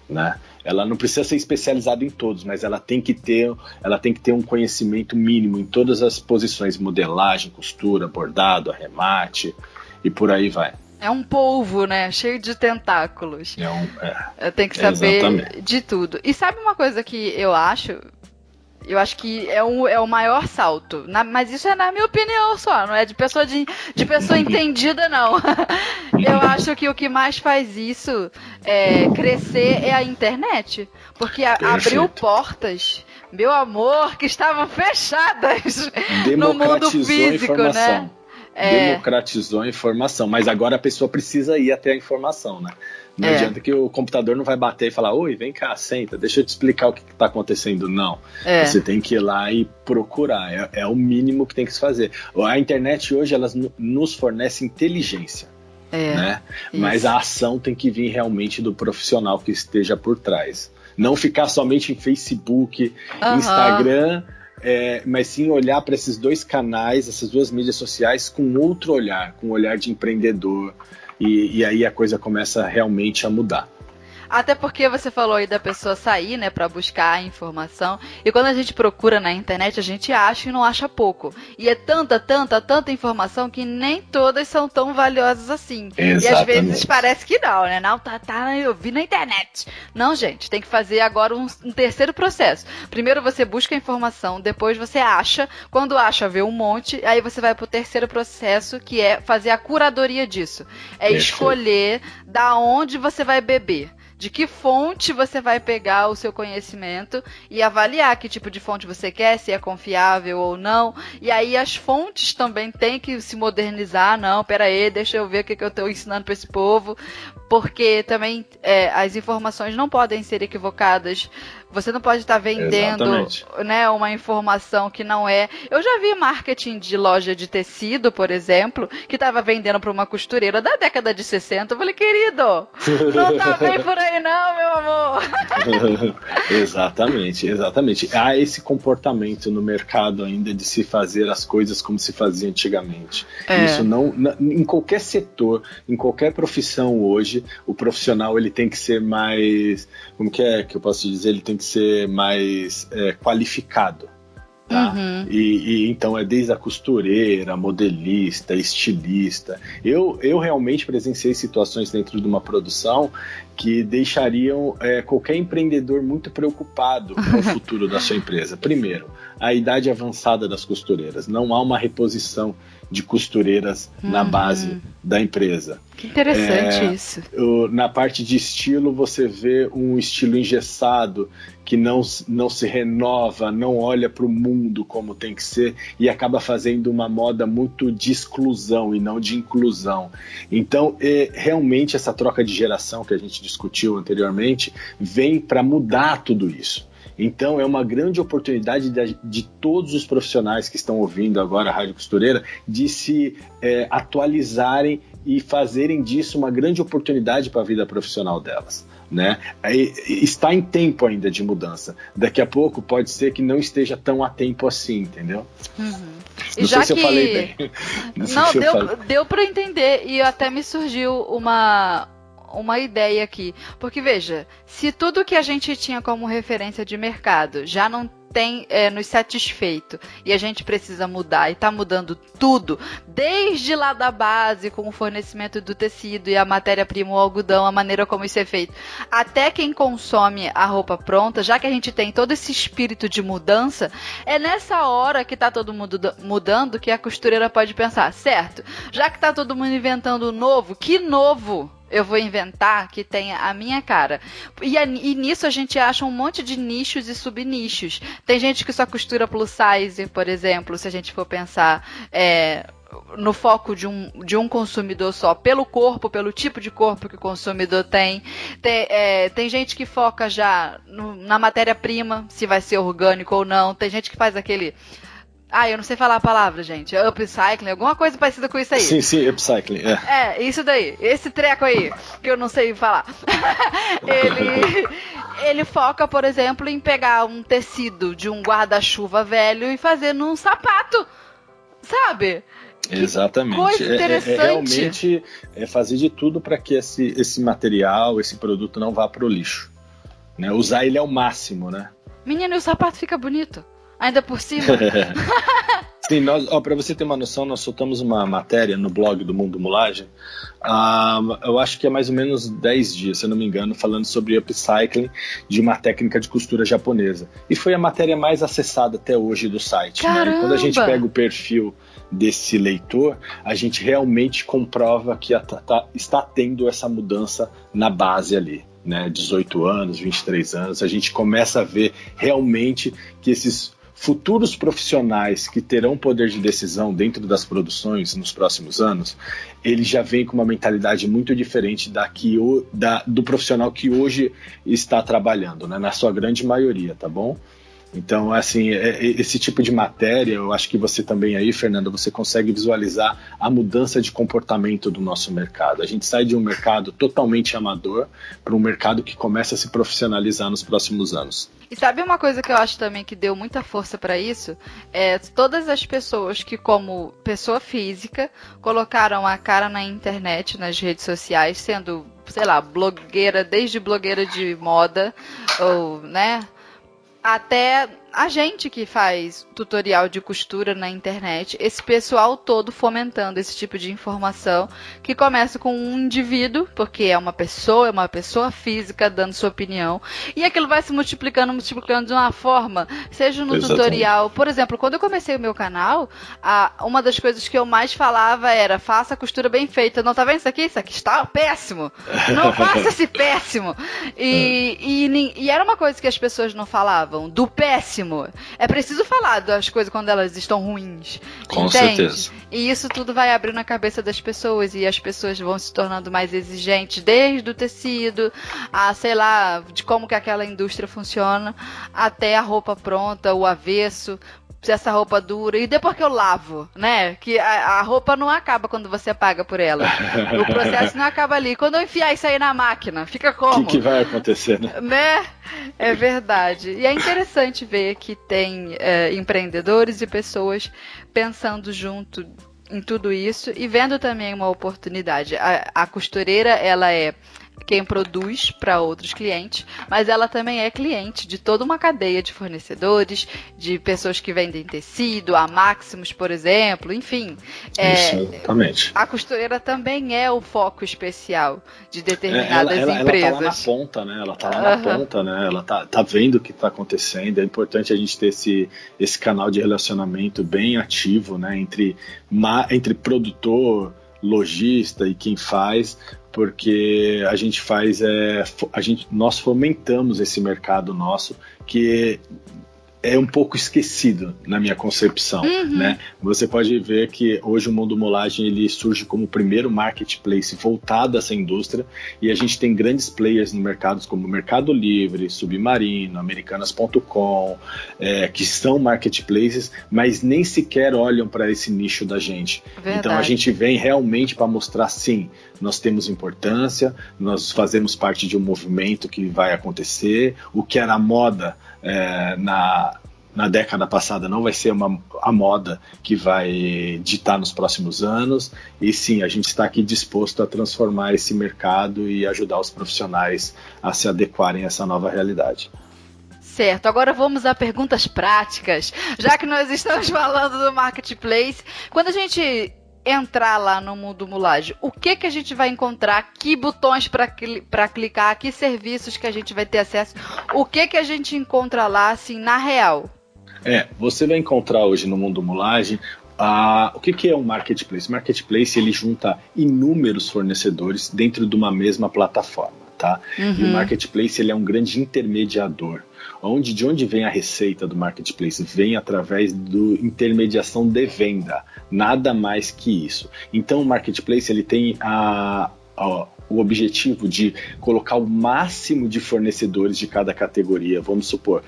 [SPEAKER 2] Né? Ela não precisa ser especializada em todos, mas ela tem que ter, ela tem que ter um conhecimento mínimo em todas as posições, modelagem, costura, bordado, arremate e por aí vai.
[SPEAKER 1] É um polvo, né? Cheio de tentáculos.
[SPEAKER 2] É um,
[SPEAKER 1] é, Tem que saber exatamente. de tudo. E sabe uma coisa que eu acho? Eu acho que é, um, é o maior salto. Na, mas isso é na minha opinião só, não é de pessoa, de, de pessoa entendida, não. eu acho que o que mais faz isso é, crescer é a internet. Porque a, abriu portas, meu amor, que estavam fechadas no mundo físico, né?
[SPEAKER 2] É... democratizou a informação, mas agora a pessoa precisa ir até a informação, né? Não é. adianta que o computador não vai bater e falar, oi, vem cá, senta, deixa eu te explicar o que está acontecendo. Não. É. Você tem que ir lá e procurar. É, é, o mínimo que tem que se fazer. A internet hoje elas nos fornece inteligência. É, né? Mas a ação tem que vir realmente do profissional que esteja por trás. Não ficar somente em Facebook, uhum. Instagram é, mas sim olhar para esses dois canais, essas duas mídias sociais com outro olhar, com um olhar de empreendedor. E, e aí a coisa começa realmente a mudar.
[SPEAKER 1] Até porque você falou aí da pessoa sair, né, para buscar a informação. E quando a gente procura na internet, a gente acha e não acha pouco. E é tanta, tanta, tanta informação que nem todas são tão valiosas assim.
[SPEAKER 2] Exatamente.
[SPEAKER 1] E às vezes parece que não, né? Não, tá, tá, eu vi na internet. Não, gente, tem que fazer agora um, um terceiro processo. Primeiro você busca a informação, depois você acha. Quando acha, vê um monte. Aí você vai pro terceiro processo, que é fazer a curadoria disso. É Perfeito. escolher da onde você vai beber de que fonte você vai pegar o seu conhecimento e avaliar que tipo de fonte você quer, se é confiável ou não. E aí as fontes também têm que se modernizar. Não, pera aí, deixa eu ver o que, que eu estou ensinando para esse povo. Porque também é, as informações não podem ser equivocadas você não pode estar tá vendendo né, uma informação que não é. Eu já vi marketing de loja de tecido, por exemplo, que estava vendendo para uma costureira da década de 60. Eu falei, querido, não tá bem por aí, não, meu amor.
[SPEAKER 2] exatamente, exatamente. Há esse comportamento no mercado ainda de se fazer as coisas como se fazia antigamente. É. Isso não. Em qualquer setor, em qualquer profissão hoje, o profissional ele tem que ser mais. Como que é que eu posso dizer? Ele tem que ser mais é, qualificado. Tá? Uhum. E, e, então é desde a costureira, modelista, estilista. Eu, eu realmente presenciei situações dentro de uma produção que deixariam é, qualquer empreendedor muito preocupado com o futuro da sua empresa. Primeiro, a idade avançada das costureiras. Não há uma reposição de costureiras uhum. na base da empresa.
[SPEAKER 1] Que interessante é, isso.
[SPEAKER 2] na parte de estilo, você vê um estilo engessado que não, não se renova, não olha para o mundo como tem que ser e acaba fazendo uma moda muito de exclusão e não de inclusão. Então, é, realmente, essa troca de geração que a gente discutiu anteriormente vem para mudar tudo isso. Então é uma grande oportunidade de, de, todos os profissionais que estão ouvindo agora a Rádio Costureira de se é, atualizarem e fazerem disso uma grande oportunidade para a vida profissional delas. Né? está em tempo ainda de mudança. Daqui a pouco pode ser que não esteja tão a tempo assim, entendeu?
[SPEAKER 1] Uhum. Não Já sei que... se eu falei bem. Não, não deu, deu para entender e até me surgiu uma uma ideia aqui. Porque veja, se tudo que a gente tinha como referência de mercado já não tem é, nos satisfeito e a gente precisa mudar e está mudando tudo, desde lá da base, com o fornecimento do tecido e a matéria-prima, o algodão, a maneira como isso é feito, até quem consome a roupa pronta, já que a gente tem todo esse espírito de mudança, é nessa hora que está todo mundo mudando que a costureira pode pensar, certo, já que está todo mundo inventando novo, que novo? eu vou inventar que tenha a minha cara. E, e, nisso a gente acha um monte de nichos e subnichos. Tem gente que só costura plus size, por exemplo, se a gente for pensar. É, no foco de um, de um consumidor só, pelo corpo, pelo tipo de corpo que o consumidor tem. Tem, é, tem gente que foca já no, na matéria-prima, se vai ser orgânico ou não. Tem gente que faz aquele ah, eu não sei falar a palavra, gente. Upcycling, alguma coisa parecida com isso aí.
[SPEAKER 2] Sim, sim, upcycling.
[SPEAKER 1] É, é isso daí. Esse treco aí, que eu não sei falar. ele, ele foca, por exemplo, em pegar um tecido de um guarda-chuva velho e fazer num sapato. Sabe?
[SPEAKER 2] Exatamente. Coisa interessante. É, é, é realmente é fazer de tudo para que esse, esse material, esse produto não vá para o lixo. Né? Usar ele ao máximo, né?
[SPEAKER 1] Menino, e o sapato fica bonito. Ainda por cima.
[SPEAKER 2] Sim, nós, para você ter uma noção, nós soltamos uma matéria no blog do Mundo Mulagem, uh, eu acho que é mais ou menos 10 dias, se eu não me engano, falando sobre upcycling de uma técnica de costura japonesa. E foi a matéria mais acessada até hoje do site. Né? Quando a gente pega o perfil desse leitor, a gente realmente comprova que a, tá, está tendo essa mudança na base ali. Né, 18 anos, 23 anos, a gente começa a ver realmente que esses futuros profissionais que terão poder de decisão dentro das produções nos próximos anos, ele já vem com uma mentalidade muito diferente da que o, da, do profissional que hoje está trabalhando, né, na sua grande maioria, tá bom? Então, assim, é, é, esse tipo de matéria, eu acho que você também aí, Fernanda, você consegue visualizar a mudança de comportamento do nosso mercado. A gente sai de um mercado totalmente amador para um mercado que começa a se profissionalizar nos próximos anos.
[SPEAKER 1] E sabe uma coisa que eu acho também que deu muita força para isso? É todas as pessoas que, como pessoa física, colocaram a cara na internet, nas redes sociais, sendo, sei lá, blogueira, desde blogueira de moda, ou, né? Até a gente que faz tutorial de costura na internet, esse pessoal todo fomentando esse tipo de informação, que começa com um indivíduo, porque é uma pessoa, é uma pessoa física dando sua opinião, e aquilo vai se multiplicando, multiplicando de uma forma, seja no Exatamente. tutorial. Por exemplo, quando eu comecei o meu canal, a, uma das coisas que eu mais falava era: faça a costura bem feita. Não tá vendo isso aqui? Isso aqui está péssimo. Não faça esse péssimo. E, e, e era uma coisa que as pessoas não falavam, do péssimo péssimo. É preciso falar das coisas quando elas estão ruins.
[SPEAKER 2] Com entende? certeza.
[SPEAKER 1] E isso tudo vai abrindo a cabeça das pessoas e as pessoas vão se tornando mais exigentes, desde o tecido, a sei lá, de como que aquela indústria funciona, até a roupa pronta, o avesso se essa roupa dura. E depois que eu lavo, né? Que a, a, roupa não acaba quando você paga por ela. o processo não acaba ali. Quando eu enfiar isso aí na máquina, fica como?
[SPEAKER 2] O que, que, vai acontecer, né?
[SPEAKER 1] né? É verdade. E é interessante ver que tem é, empreendedores e pessoas pensando junto em tudo isso e vendo também uma oportunidade. A, a costureira, ela é quem produz para outros clientes, mas ela também é cliente de toda uma cadeia de fornecedores, de pessoas que vendem tecido, a Maximus, por exemplo, enfim.
[SPEAKER 2] É, Exatamente.
[SPEAKER 1] A costureira também é o foco especial de determinadas
[SPEAKER 2] ela, ela,
[SPEAKER 1] empresas.
[SPEAKER 2] Ela tá lá na ponta, né? Ela tá lá na ponta, né? Ela tá, tá vendo o que está acontecendo. É importante a gente ter esse, esse canal de relacionamento bem ativo, né? Entre, entre produtor, lojista e quem faz, porque a gente faz é, a gente nós fomentamos esse mercado nosso que é um pouco esquecido na minha concepção, uhum. né? Você pode ver que hoje o mundo molagem ele surge como o primeiro marketplace voltado a essa indústria e a gente tem grandes players no mercado como Mercado Livre, Submarino, Americanas.com, é, que são marketplaces, mas nem sequer olham para esse nicho da gente. Verdade. Então a gente vem realmente para mostrar sim, nós temos importância, nós fazemos parte de um movimento que vai acontecer, o que era moda é, na, na década passada não vai ser uma, a moda que vai ditar nos próximos anos. E sim, a gente está aqui disposto a transformar esse mercado e ajudar os profissionais a se adequarem a essa nova realidade.
[SPEAKER 1] Certo, agora vamos a perguntas práticas. Já que nós estamos falando do marketplace, quando a gente entrar lá no mundo mulagem, o que que a gente vai encontrar? Que botões para clicar? Que serviços que a gente vai ter acesso? O que que a gente encontra lá, assim, na real?
[SPEAKER 2] É, você vai encontrar hoje no mundo mulagem o que, que, é um marketplace? Marketplace ele junta inúmeros fornecedores dentro de uma mesma plataforma, tá? Uhum. E o uhum. marketplace ele é um grande intermediador. Onde, de onde vem a receita do marketplace? Vem através do intermediação de venda, nada mais que isso. Então o marketplace ele tem a, a o objetivo de colocar o máximo de fornecedores de cada categoria. Vamos supor,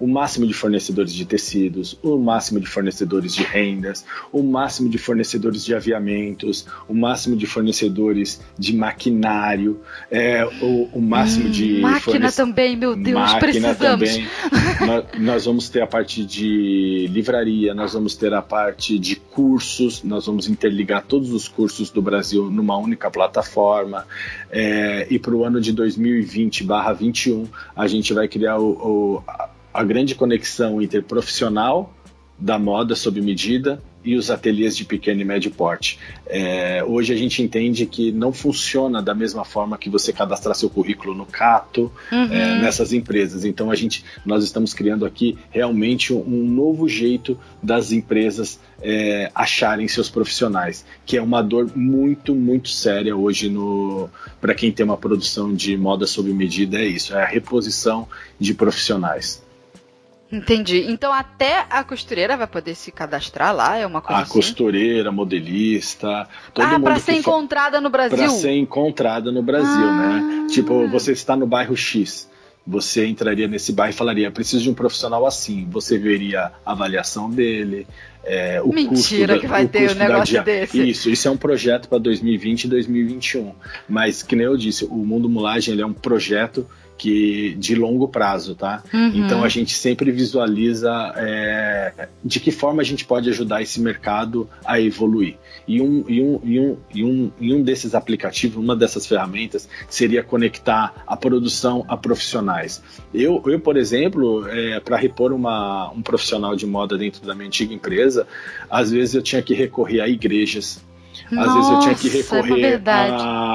[SPEAKER 2] o máximo de fornecedores de tecidos, o máximo de fornecedores de rendas, o máximo de fornecedores de aviamentos, o máximo de fornecedores de maquinário, é, o, o máximo hum, de.
[SPEAKER 1] Máquina fornece... também, meu Deus, máquina precisamos. Também.
[SPEAKER 2] nós, nós vamos ter a parte de livraria, nós vamos ter a parte de cursos, nós vamos interligar todos os cursos do Brasil numa única plataforma. É, e para o ano de 2020/21, a gente vai criar o, o a grande conexão interprofissional da moda sob medida e os ateliês de pequeno e médio porte. É, hoje a gente entende que não funciona da mesma forma que você cadastrar seu currículo no Cato, uhum. é, nessas empresas. Então a gente, nós estamos criando aqui realmente um novo jeito das empresas é, acharem seus profissionais, que é uma dor muito, muito séria hoje no para quem tem uma produção de moda sob medida é isso, é a reposição de profissionais.
[SPEAKER 1] Entendi. Então até a costureira vai poder se cadastrar lá, é uma coisa
[SPEAKER 2] A
[SPEAKER 1] assim?
[SPEAKER 2] costureira, modelista, todo
[SPEAKER 1] ah, para ser encontrada no Brasil. Para
[SPEAKER 2] ser encontrada no Brasil, né? ah. né? Tipo, você está no bairro X, você entraria nesse bairro e falaria: preciso de um profissional assim. Você veria a avaliação dele, é, o
[SPEAKER 1] Mentira
[SPEAKER 2] custo
[SPEAKER 1] que vai ter um negócio desse.
[SPEAKER 2] Isso, isso é um projeto para 2020 e 2021. Mas, que nem eu disse, o Mundo Mulagem é um projeto que de longo prazo, tá? Uhum. Então a gente sempre visualiza é, de que forma a gente pode ajudar esse mercado a evoluir. E um, e um, e um, e um, e um desses aplicativos, uma dessas ferramentas, seria conectar a produção a profissionais. Eu, eu por exemplo, é, para repor uma, um profissional de moda dentro da minha antiga empresa, às vezes eu tinha que recorrer a igrejas às Nossa, vezes eu tinha que é recorrer é a,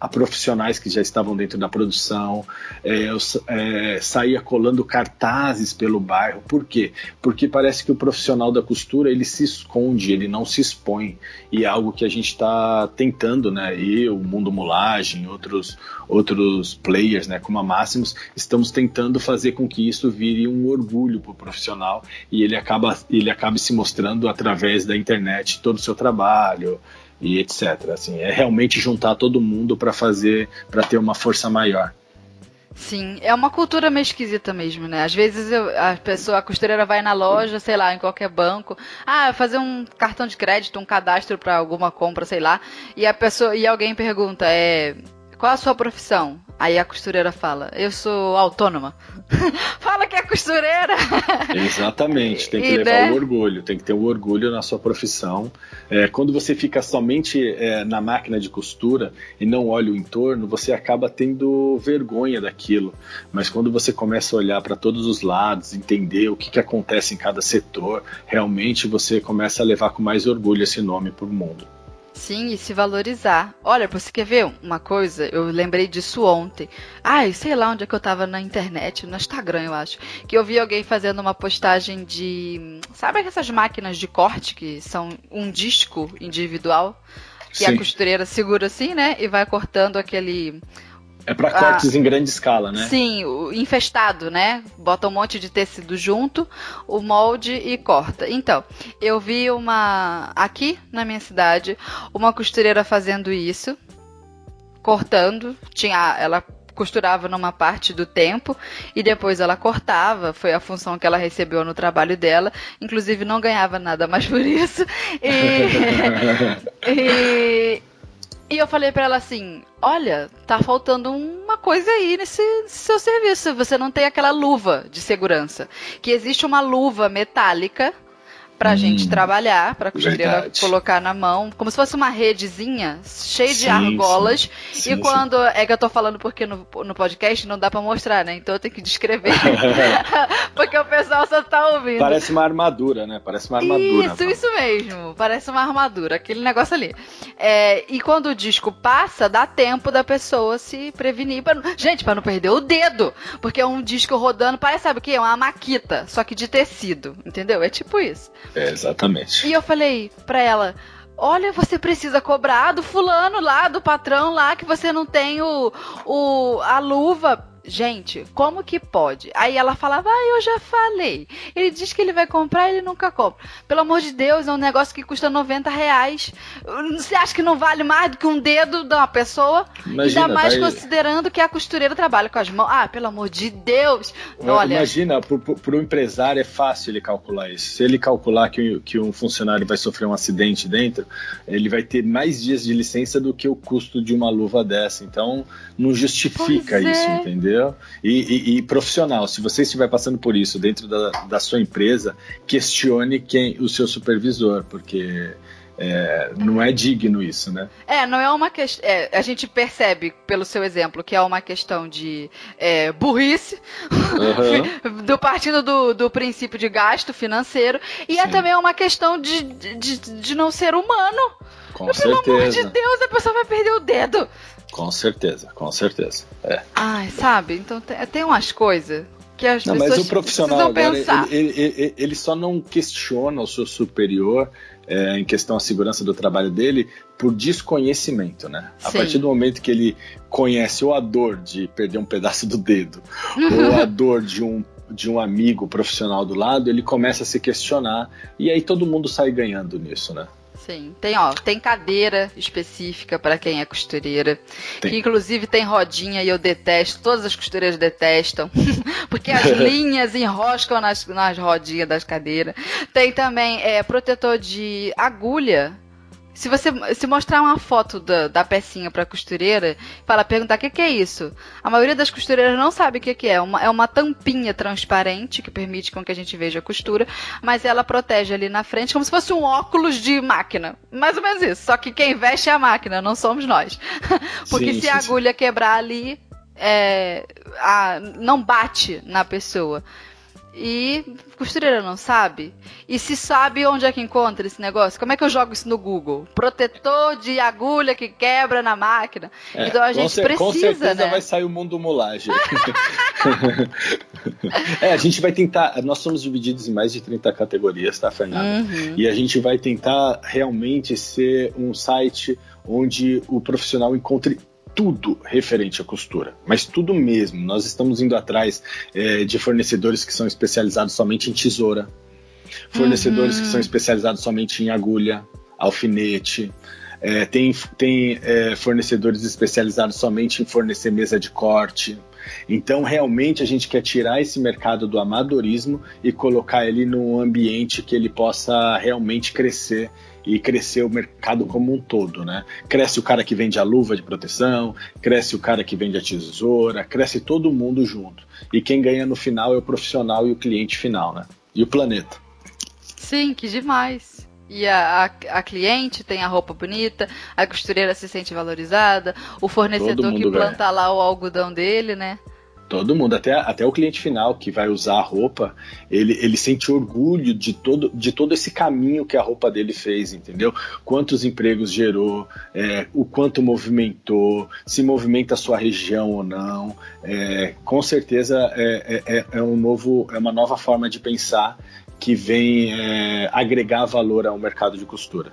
[SPEAKER 2] a, profissionais que já estavam dentro da produção. É, eu é, saía colando cartazes pelo bairro. Por quê? Porque parece que o profissional da costura ele se esconde, ele não se expõe. E é algo que a gente está tentando, né? Eu, o Mundo Mulagem, outros, outros players, né, como a Máximos, estamos tentando fazer com que isso vire um orgulho para o profissional e ele acaba, ele acabe se mostrando através da internet todo o seu trabalho e etc. Assim, é realmente juntar todo mundo para fazer, para ter uma força maior.
[SPEAKER 1] Sim, é uma cultura meio esquisita mesmo, né? Às vezes eu, a pessoa, a costureira vai na loja, sei lá, em qualquer banco, ah, fazer um cartão de crédito, um cadastro para alguma compra, sei lá, e a pessoa e alguém pergunta, é qual a sua profissão? Aí a costureira fala, eu sou autônoma. fala que é costureira.
[SPEAKER 2] Exatamente, tem que e, levar né? o orgulho, tem que ter o orgulho na sua profissão. É, quando você fica somente é, na máquina de costura e não olha o entorno, você acaba tendo vergonha daquilo. Mas quando você começa a olhar para todos os lados, entender o que, que acontece em cada setor, realmente você começa a levar com mais orgulho esse nome para o mundo.
[SPEAKER 1] Sim, e se valorizar. Olha, você quer ver uma coisa? Eu lembrei disso ontem. Ai, sei lá onde é que eu tava na internet, no Instagram, eu acho. Que eu vi alguém fazendo uma postagem de. Sabe essas máquinas de corte que são um disco individual? Que Sim. a costureira segura assim, né? E vai cortando aquele
[SPEAKER 2] é para cortes ah, em grande escala, né?
[SPEAKER 1] Sim, infestado, né? Bota um monte de tecido junto, o molde e corta. Então, eu vi uma aqui na minha cidade, uma costureira fazendo isso, cortando, tinha ela costurava numa parte do tempo e depois ela cortava, foi a função que ela recebeu no trabalho dela, inclusive não ganhava nada mais por isso. E, e, e eu falei para ela assim: olha, tá faltando uma coisa aí nesse, seu serviço. Você não tem aquela luva de segurança. Que existe uma luva metálica pra hum, gente trabalhar, pra costureira verdade. colocar na mão, como se fosse uma redezinha cheia sim, de argolas. Sim. Sim, e quando. É que eu tô falando porque no, no podcast não dá pra mostrar, né? Então eu tenho que descrever. porque o pessoal só tá ouvindo.
[SPEAKER 2] Parece uma armadura, né? Parece uma armadura.
[SPEAKER 1] Isso, isso mesmo. Parece uma armadura, aquele negócio ali. É, e quando o disco passa, dá tempo da pessoa se prevenir. Pra, gente, pra não perder o dedo. Porque é um disco rodando, parece, sabe o que? É uma maquita, só que de tecido. Entendeu? É tipo isso.
[SPEAKER 2] É, exatamente.
[SPEAKER 1] E eu falei pra ela: olha, você precisa cobrar do fulano lá, do patrão lá, que você não tem o, o a luva Gente, como que pode? Aí ela falava, ah, eu já falei. Ele diz que ele vai comprar ele nunca compra. Pelo amor de Deus, é um negócio que custa 90 reais. Você acha que não vale mais do que um dedo de uma pessoa? Imagina, Ainda mais vai... considerando que a costureira trabalha com as mãos. Ah, pelo amor de Deus! Olha...
[SPEAKER 2] Imagina, para o empresário é fácil ele calcular isso. Se ele calcular que, que um funcionário vai sofrer um acidente dentro, ele vai ter mais dias de licença do que o custo de uma luva dessa. Então, não justifica isso, é. entendeu? Entendeu? E, e, e, profissional, se você estiver passando por isso dentro da, da sua empresa, questione quem o seu supervisor, porque é, não é digno isso, né?
[SPEAKER 1] É, não é uma questão. É, a gente percebe, pelo seu exemplo, que é uma questão de é, burrice, uhum. do partindo do, do princípio de gasto financeiro, e é Sim. é também uma questão de, de, de não ser humano.
[SPEAKER 2] Com Pelo certeza.
[SPEAKER 1] amor de Deus, a pessoa vai perder o dedo.
[SPEAKER 2] Com certeza, com certeza. É.
[SPEAKER 1] Ai, sabe? Então tem, umas coisas que as
[SPEAKER 2] não,
[SPEAKER 1] pessoas
[SPEAKER 2] mas o profissional agora, ele, ele, ele, só não questiona o seu superior é, em questão à segurança do trabalho dele por desconhecimento, né? Sim. A partir do momento que ele conhece ou a dor de perder um pedaço do dedo ou a dor de um de um amigo profissional do lado, ele começa a se questionar e aí todo mundo sai ganhando nisso, né?
[SPEAKER 1] Sim, tem ó, tem cadeira específica para quem é costureira, tem. que inclusive tem rodinha e eu detesto, todas as costureiras detestam, porque as linhas enroscam nas, nas rodinhas das cadeiras. Tem também é, protetor de agulha se você se mostrar uma foto da, da pecinha para costureira, fala perguntar o que, que, é isso, a maioria das costureiras não sabe o que, que é. Uma, é uma tampinha transparente que permite com que a gente veja a costura, mas ela protege ali na frente como se fosse um óculos de máquina. Mais ou menos isso. Só que quem veste é a máquina, não somos nós. Porque sim, se sim, a agulha sim. quebrar ali, é, a, não bate na pessoa. E costureira não sabe? E se sabe onde é que encontra esse negócio? Como é que eu jogo isso no Google? Protetor de agulha que quebra na máquina. É, então a gente precisa, com certeza
[SPEAKER 2] né? vai sair o mundo mulagem. é, a gente vai tentar. Nós somos divididos em mais de 30 categorias, tá, Fernanda? Uhum. E a gente vai tentar realmente ser um site onde o profissional encontre tudo referente à costura, mas tudo mesmo. Nós estamos indo atrás é, de fornecedores que são especializados somente em tesoura, fornecedores uhum. que são especializados somente em agulha, alfinete. É, tem tem é, fornecedores especializados somente em fornecer mesa de corte. Então, realmente, a gente quer tirar esse mercado do amadorismo e colocar ele num ambiente que ele possa realmente crescer e crescer o mercado como um todo, né? Cresce o cara que vende a luva de proteção, cresce o cara que vende a tesoura, cresce todo mundo junto. E quem ganha no final é o profissional e o cliente final, né? E o planeta.
[SPEAKER 1] Sim, que demais. E a, a, a, cliente tem a roupa bonita, a costureira se sente valorizada, o fornecedor que planta ganha. lá o algodão dele, né?
[SPEAKER 2] Todo mundo, até, até o cliente final que vai usar a roupa, ele, ele sente orgulho de todo, de todo esse caminho que a roupa dele fez, entendeu? Quantos empregos gerou, é, o quanto movimentou, se movimenta a sua região ou não. É, com certeza é, é, é, é um novo, é uma nova forma de pensar que vem é, agregar valor ao mercado de costura.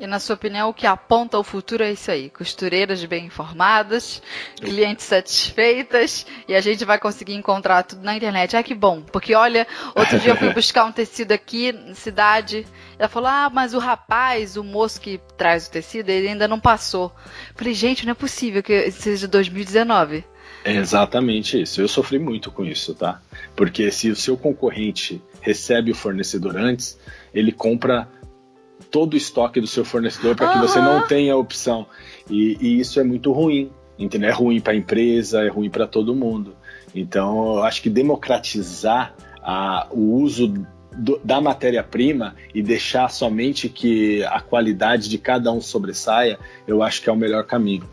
[SPEAKER 1] E na sua opinião, o que aponta o futuro é isso aí: costureiras bem informadas, clientes satisfeitas, e a gente vai conseguir encontrar tudo na internet. Ah, que bom, porque olha, outro dia eu fui buscar um tecido aqui na cidade. Ela falou: Ah, mas o rapaz, o moço que traz o tecido, ele ainda não passou. Eu falei: Gente, não é possível que seja 2019.
[SPEAKER 2] É exatamente isso. Eu sofri muito com isso, tá? Porque se o seu concorrente recebe o fornecedor antes, ele compra todo o estoque do seu fornecedor para que uhum. você não tenha opção. E, e, isso é muito ruim, entendeu? É ruim para a empresa, é ruim para todo mundo. Então, eu acho que democratizar a, o uso do, da matéria-prima e deixar somente que a qualidade de cada um sobressaia, eu acho que é o melhor caminho.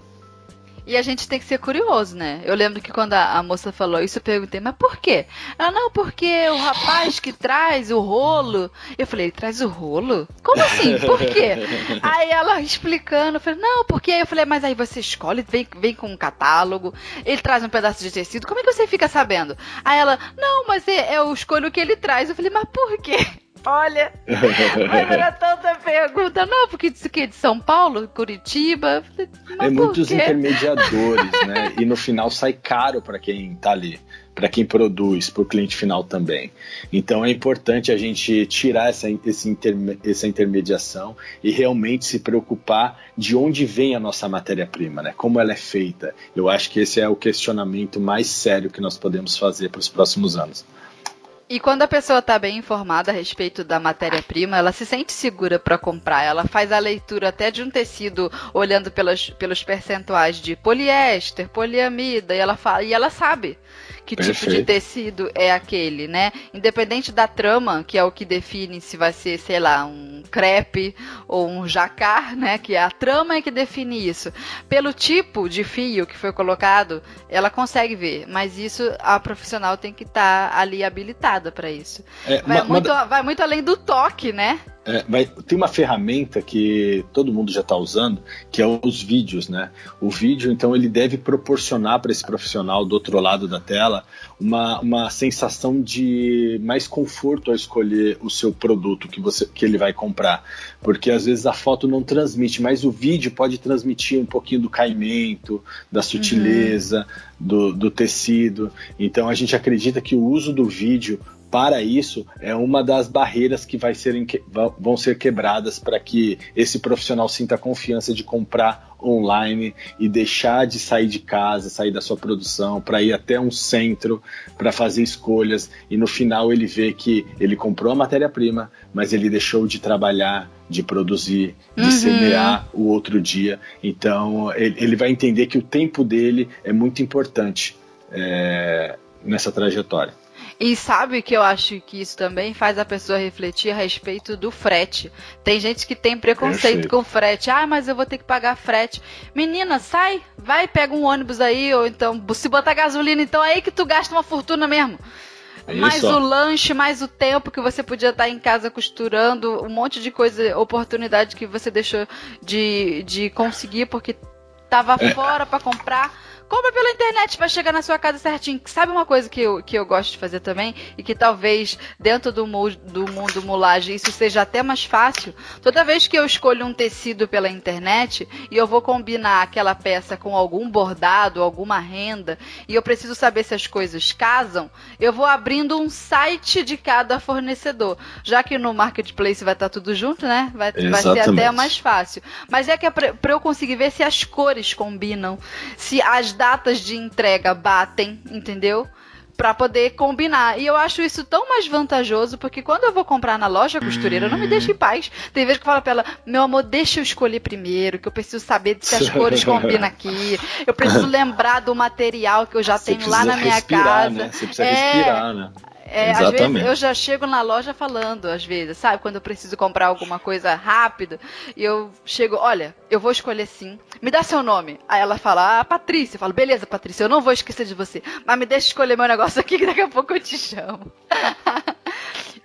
[SPEAKER 1] E a gente tem que ser curioso, né? Eu lembro que quando a, a, moça falou isso, eu perguntei, mas por quê? Ela, não, porque o rapaz que traz o rolo. Eu falei, traz o rolo? Como assim? Por quê? aí ela explicando, eu falei, não, porque aí eu falei, mas aí você escolhe, vem, vem com um catálogo, ele traz um pedaço de tecido, como é que você fica sabendo? Aí ela, não, mas é, eu escolho o que ele traz. Eu falei, mas por quê? Olha, era tanta pergunta. Não, porque disse que é de São Paulo, Curitiba.
[SPEAKER 2] é muitos intermediadores, né? E no final sai caro para quem tá ali, para quem produz, para o cliente final também. Então é importante a gente tirar essa, esse interme, essa intermediação e realmente se preocupar de onde vem a nossa matéria-prima, né? Como ela é feita. Eu acho que esse é o questionamento mais sério que nós podemos fazer para os próximos anos.
[SPEAKER 1] E quando a pessoa está bem informada a respeito da matéria-prima, ela se sente segura para comprar. Ela faz a leitura até de um tecido olhando pelas, pelos percentuais de poliéster, poliamida, e ela fala, e ela sabe que Perfeito. tipo de tecido é aquele, né? Independente da trama, que é o que define se vai ser, sei lá, um crepe ou um jacar, né? Que é a trama é que define isso. Pelo tipo de fio que foi colocado, ela consegue ver, mas isso a profissional tem que estar tá ali habilitada para isso. É, vai, muito, vai muito além do toque, né?
[SPEAKER 2] É, vai, tem uma ferramenta que todo mundo já está usando, que é os vídeos, né? O vídeo, então, ele deve proporcionar para esse profissional do outro lado da tela uma, uma sensação de mais conforto ao escolher o seu produto que, você, que ele vai comprar. Porque às vezes a foto não transmite, mas o vídeo pode transmitir um pouquinho do caimento, da sutileza, uhum. do, do tecido. Então a gente acredita que o uso do vídeo para isso é uma das barreiras que vai ser, vão ser quebradas para que esse profissional sinta a confiança de comprar online e deixar de sair de casa, sair da sua produção, para ir até um centro para fazer escolhas e no final ele vê que ele comprou a matéria-prima, mas ele deixou de trabalhar, de produzir, de uhum. semear o outro dia. Então ele, ele, vai entender que o tempo dele é muito importante é, nessa trajetória.
[SPEAKER 1] E sabe que eu acho que isso também faz a pessoa refletir a respeito do frete. Tem gente que tem preconceito com frete. Ah, mas eu vou ter que pagar frete. Menina, sai, vai, pega um ônibus aí, ou então, se botar gasolina, então é aí que tu gasta uma fortuna mesmo. É mais o lanche, mais o tempo que você podia estar em casa costurando, um monte de coisa, oportunidade que você deixou de, de conseguir porque tava é. fora para comprar. Compra pela internet, vai chegar na sua casa certinho. Sabe uma coisa que eu, que eu gosto de fazer também? E que talvez dentro do, do mundo mulagem isso seja até mais fácil? Toda vez que eu escolho um tecido pela internet e eu vou combinar aquela peça com algum bordado, alguma renda, e eu preciso saber se as coisas casam, eu vou abrindo um site de cada fornecedor. Já que no marketplace vai estar tudo junto, né? Vai, vai ser até mais fácil. Mas é que é para eu conseguir ver se as cores combinam, se as datas de entrega batem, entendeu? para poder combinar. E eu acho isso tão mais vantajoso, porque quando eu vou comprar na loja costureira, não me deixa em paz. Tem vezes que eu falo pra ela, meu amor, deixa eu escolher primeiro, que eu preciso saber se as cores combinam aqui. Eu preciso lembrar do material que eu já Você tenho lá na minha respirar, casa.
[SPEAKER 2] Né? Você precisa é... respirar, né?
[SPEAKER 1] É, às vezes eu já chego na loja falando, às vezes, sabe? Quando eu preciso comprar alguma coisa rápido, e eu chego, olha, eu vou escolher sim. Me dá seu nome. Aí ela fala, ah, Patrícia. Eu falo, beleza, Patrícia, eu não vou esquecer de você. Mas me deixa escolher meu negócio aqui que daqui a pouco eu te chamo.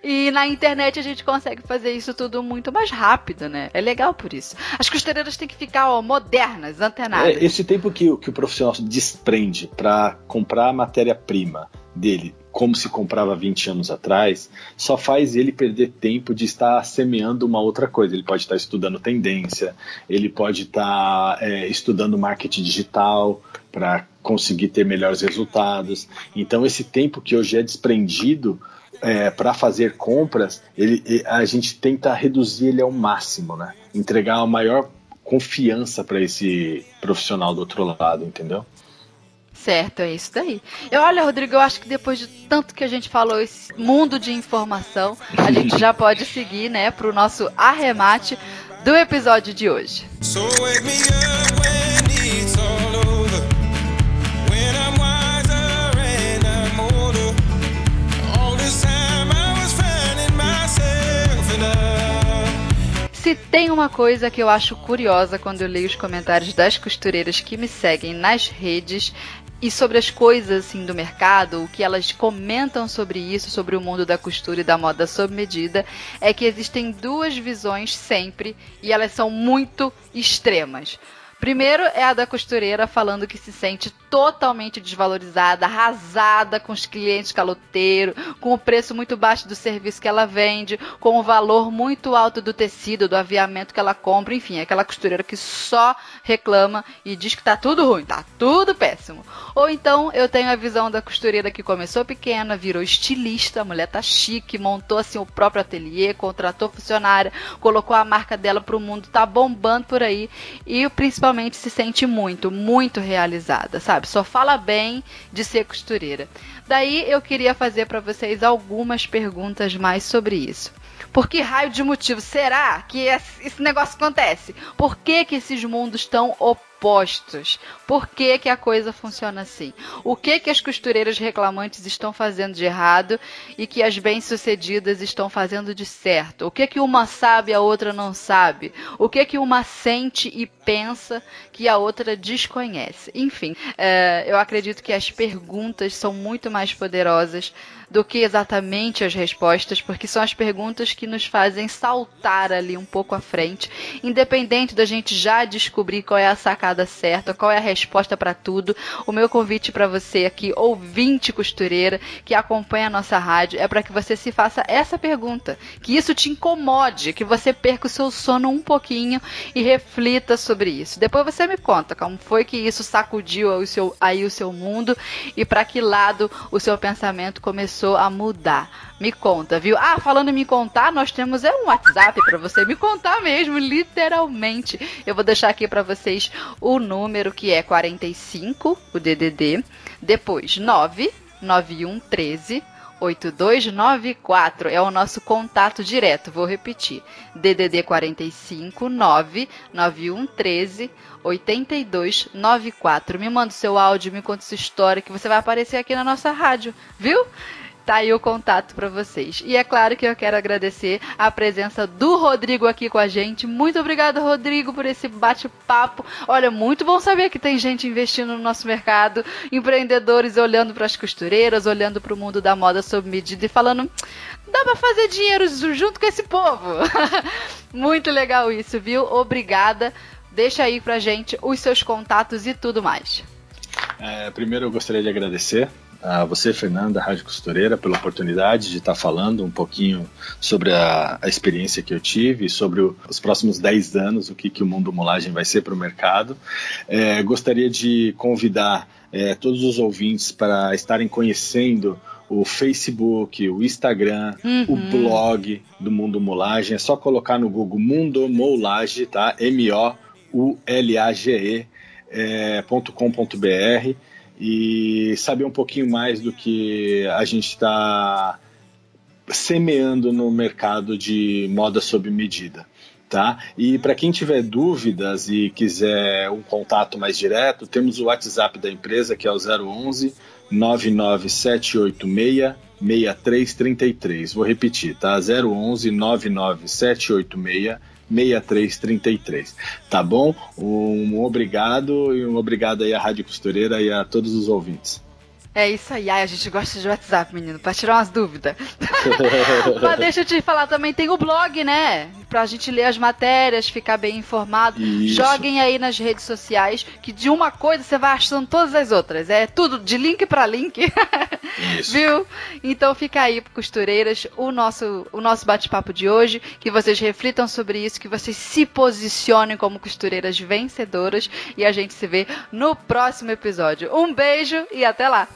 [SPEAKER 1] E na internet a gente consegue fazer isso tudo muito mais rápido, né? É legal por isso. As costureiras têm que ficar ó, modernas, antenadas.
[SPEAKER 2] É, esse tempo que, que o profissional desprende para comprar a matéria-prima dele como se comprava 20 anos atrás, só faz ele perder tempo de estar semeando uma outra coisa. Ele pode estar estudando tendência, ele pode estar é, estudando marketing digital para conseguir ter melhores resultados. Então, esse tempo que hoje é desprendido é, para fazer compras, ele, a gente tenta reduzir ele ao máximo, né? Entregar a maior confiança para esse profissional do outro lado, entendeu?
[SPEAKER 1] Certo, é isso daí. E olha, Rodrigo, eu acho que depois de tanto que a gente falou esse mundo de informação, a gente já pode seguir, né, para o nosso arremate do episódio de hoje. So Se tem uma coisa que eu acho curiosa quando eu leio os comentários das costureiras que me seguem nas redes, e sobre as coisas assim do mercado, o que elas comentam sobre isso, sobre o mundo da costura e da moda sob medida, é que existem duas visões sempre e elas são muito extremas. Primeiro é a da costureira falando que se sente totalmente desvalorizada, arrasada com os clientes caloteiros, com o preço muito baixo do serviço que ela vende, com o valor muito alto do tecido, do aviamento que ela compra, enfim, é aquela costureira que só reclama e diz que tá tudo ruim, tá tudo péssimo. Ou então eu tenho a visão da costureira que começou pequena, virou estilista, a mulher tá chique, montou assim o próprio ateliê, contratou funcionária, colocou a marca dela pro mundo, tá bombando por aí e principalmente se sente muito, muito realizada, sabe? Só fala bem de ser costureira. Daí eu queria fazer para vocês algumas perguntas mais sobre isso. Por que raio de motivo será que esse negócio acontece? Por que, que esses mundos estão opostos? Opostos. Por que, que a coisa funciona assim? O que que as costureiras reclamantes estão fazendo de errado e que as bem-sucedidas estão fazendo de certo? O que que uma sabe e a outra não sabe? O que que uma sente e pensa que a outra desconhece? Enfim, é, eu acredito que as perguntas são muito mais poderosas do que exatamente as respostas, porque são as perguntas que nos fazem saltar ali um pouco à frente, independente da gente já descobrir qual é a sacada certa, qual é a resposta para tudo. O meu convite para você aqui, ouvinte costureira, que acompanha a nossa rádio, é para que você se faça essa pergunta, que isso te incomode, que você perca o seu sono um pouquinho e reflita sobre isso. Depois você me conta como foi que isso sacudiu o seu, aí o seu mundo e para que lado o seu pensamento começou a mudar. Me conta, viu? Ah, falando em me contar, nós temos é um WhatsApp para você me contar mesmo, literalmente. Eu vou deixar aqui para vocês o número que é 45, o DDD, depois 99113 8294 é o nosso contato direto. Vou repetir. DDD 45 99113 8294. Me manda o seu áudio, me conta sua história que você vai aparecer aqui na nossa rádio, viu? Tá aí o contato para vocês. E é claro que eu quero agradecer a presença do Rodrigo aqui com a gente. Muito obrigada, Rodrigo, por esse bate-papo. Olha, muito bom saber que tem gente investindo no nosso mercado, empreendedores olhando para as costureiras, olhando para o mundo da moda sob medida e falando: dá para fazer dinheiro junto com esse povo. muito legal isso, viu? Obrigada. Deixa aí pra gente os seus contatos e tudo mais.
[SPEAKER 2] É, primeiro eu gostaria de agradecer a você, Fernanda, Rádio Costureira, pela oportunidade de estar falando um pouquinho sobre a, a experiência que eu tive, sobre o, os próximos 10 anos, o que, que o mundo molagem vai ser para o mercado. É, gostaria de convidar é, todos os ouvintes para estarem conhecendo o Facebook, o Instagram, uhum. o blog do Mundo Molagem. É só colocar no Google Mundo Molage, tá? M-O-U-L-A-G-E é, e saber um pouquinho mais do que a gente está semeando no mercado de moda sob medida. Tá? E para quem tiver dúvidas e quiser um contato mais direto, temos o WhatsApp da empresa que é o 011 99786 6333. Vou repetir, tá? 011 99786 6333. Tá bom? Um obrigado e um obrigado aí à Rádio Costureira e a todos os ouvintes.
[SPEAKER 1] É isso aí. Ai, a gente gosta de WhatsApp, menino, pra tirar umas dúvidas. Mas deixa eu te falar também, tem o blog, né? Pra gente ler as matérias, ficar bem informado. Isso. Joguem aí nas redes sociais, que de uma coisa você vai achando todas as outras. É tudo de link para link. Isso. Viu? Então fica aí, costureiras, o nosso, o nosso bate-papo de hoje. Que vocês reflitam sobre isso, que vocês se posicionem como costureiras vencedoras. E a gente se vê no próximo episódio. Um beijo e até lá!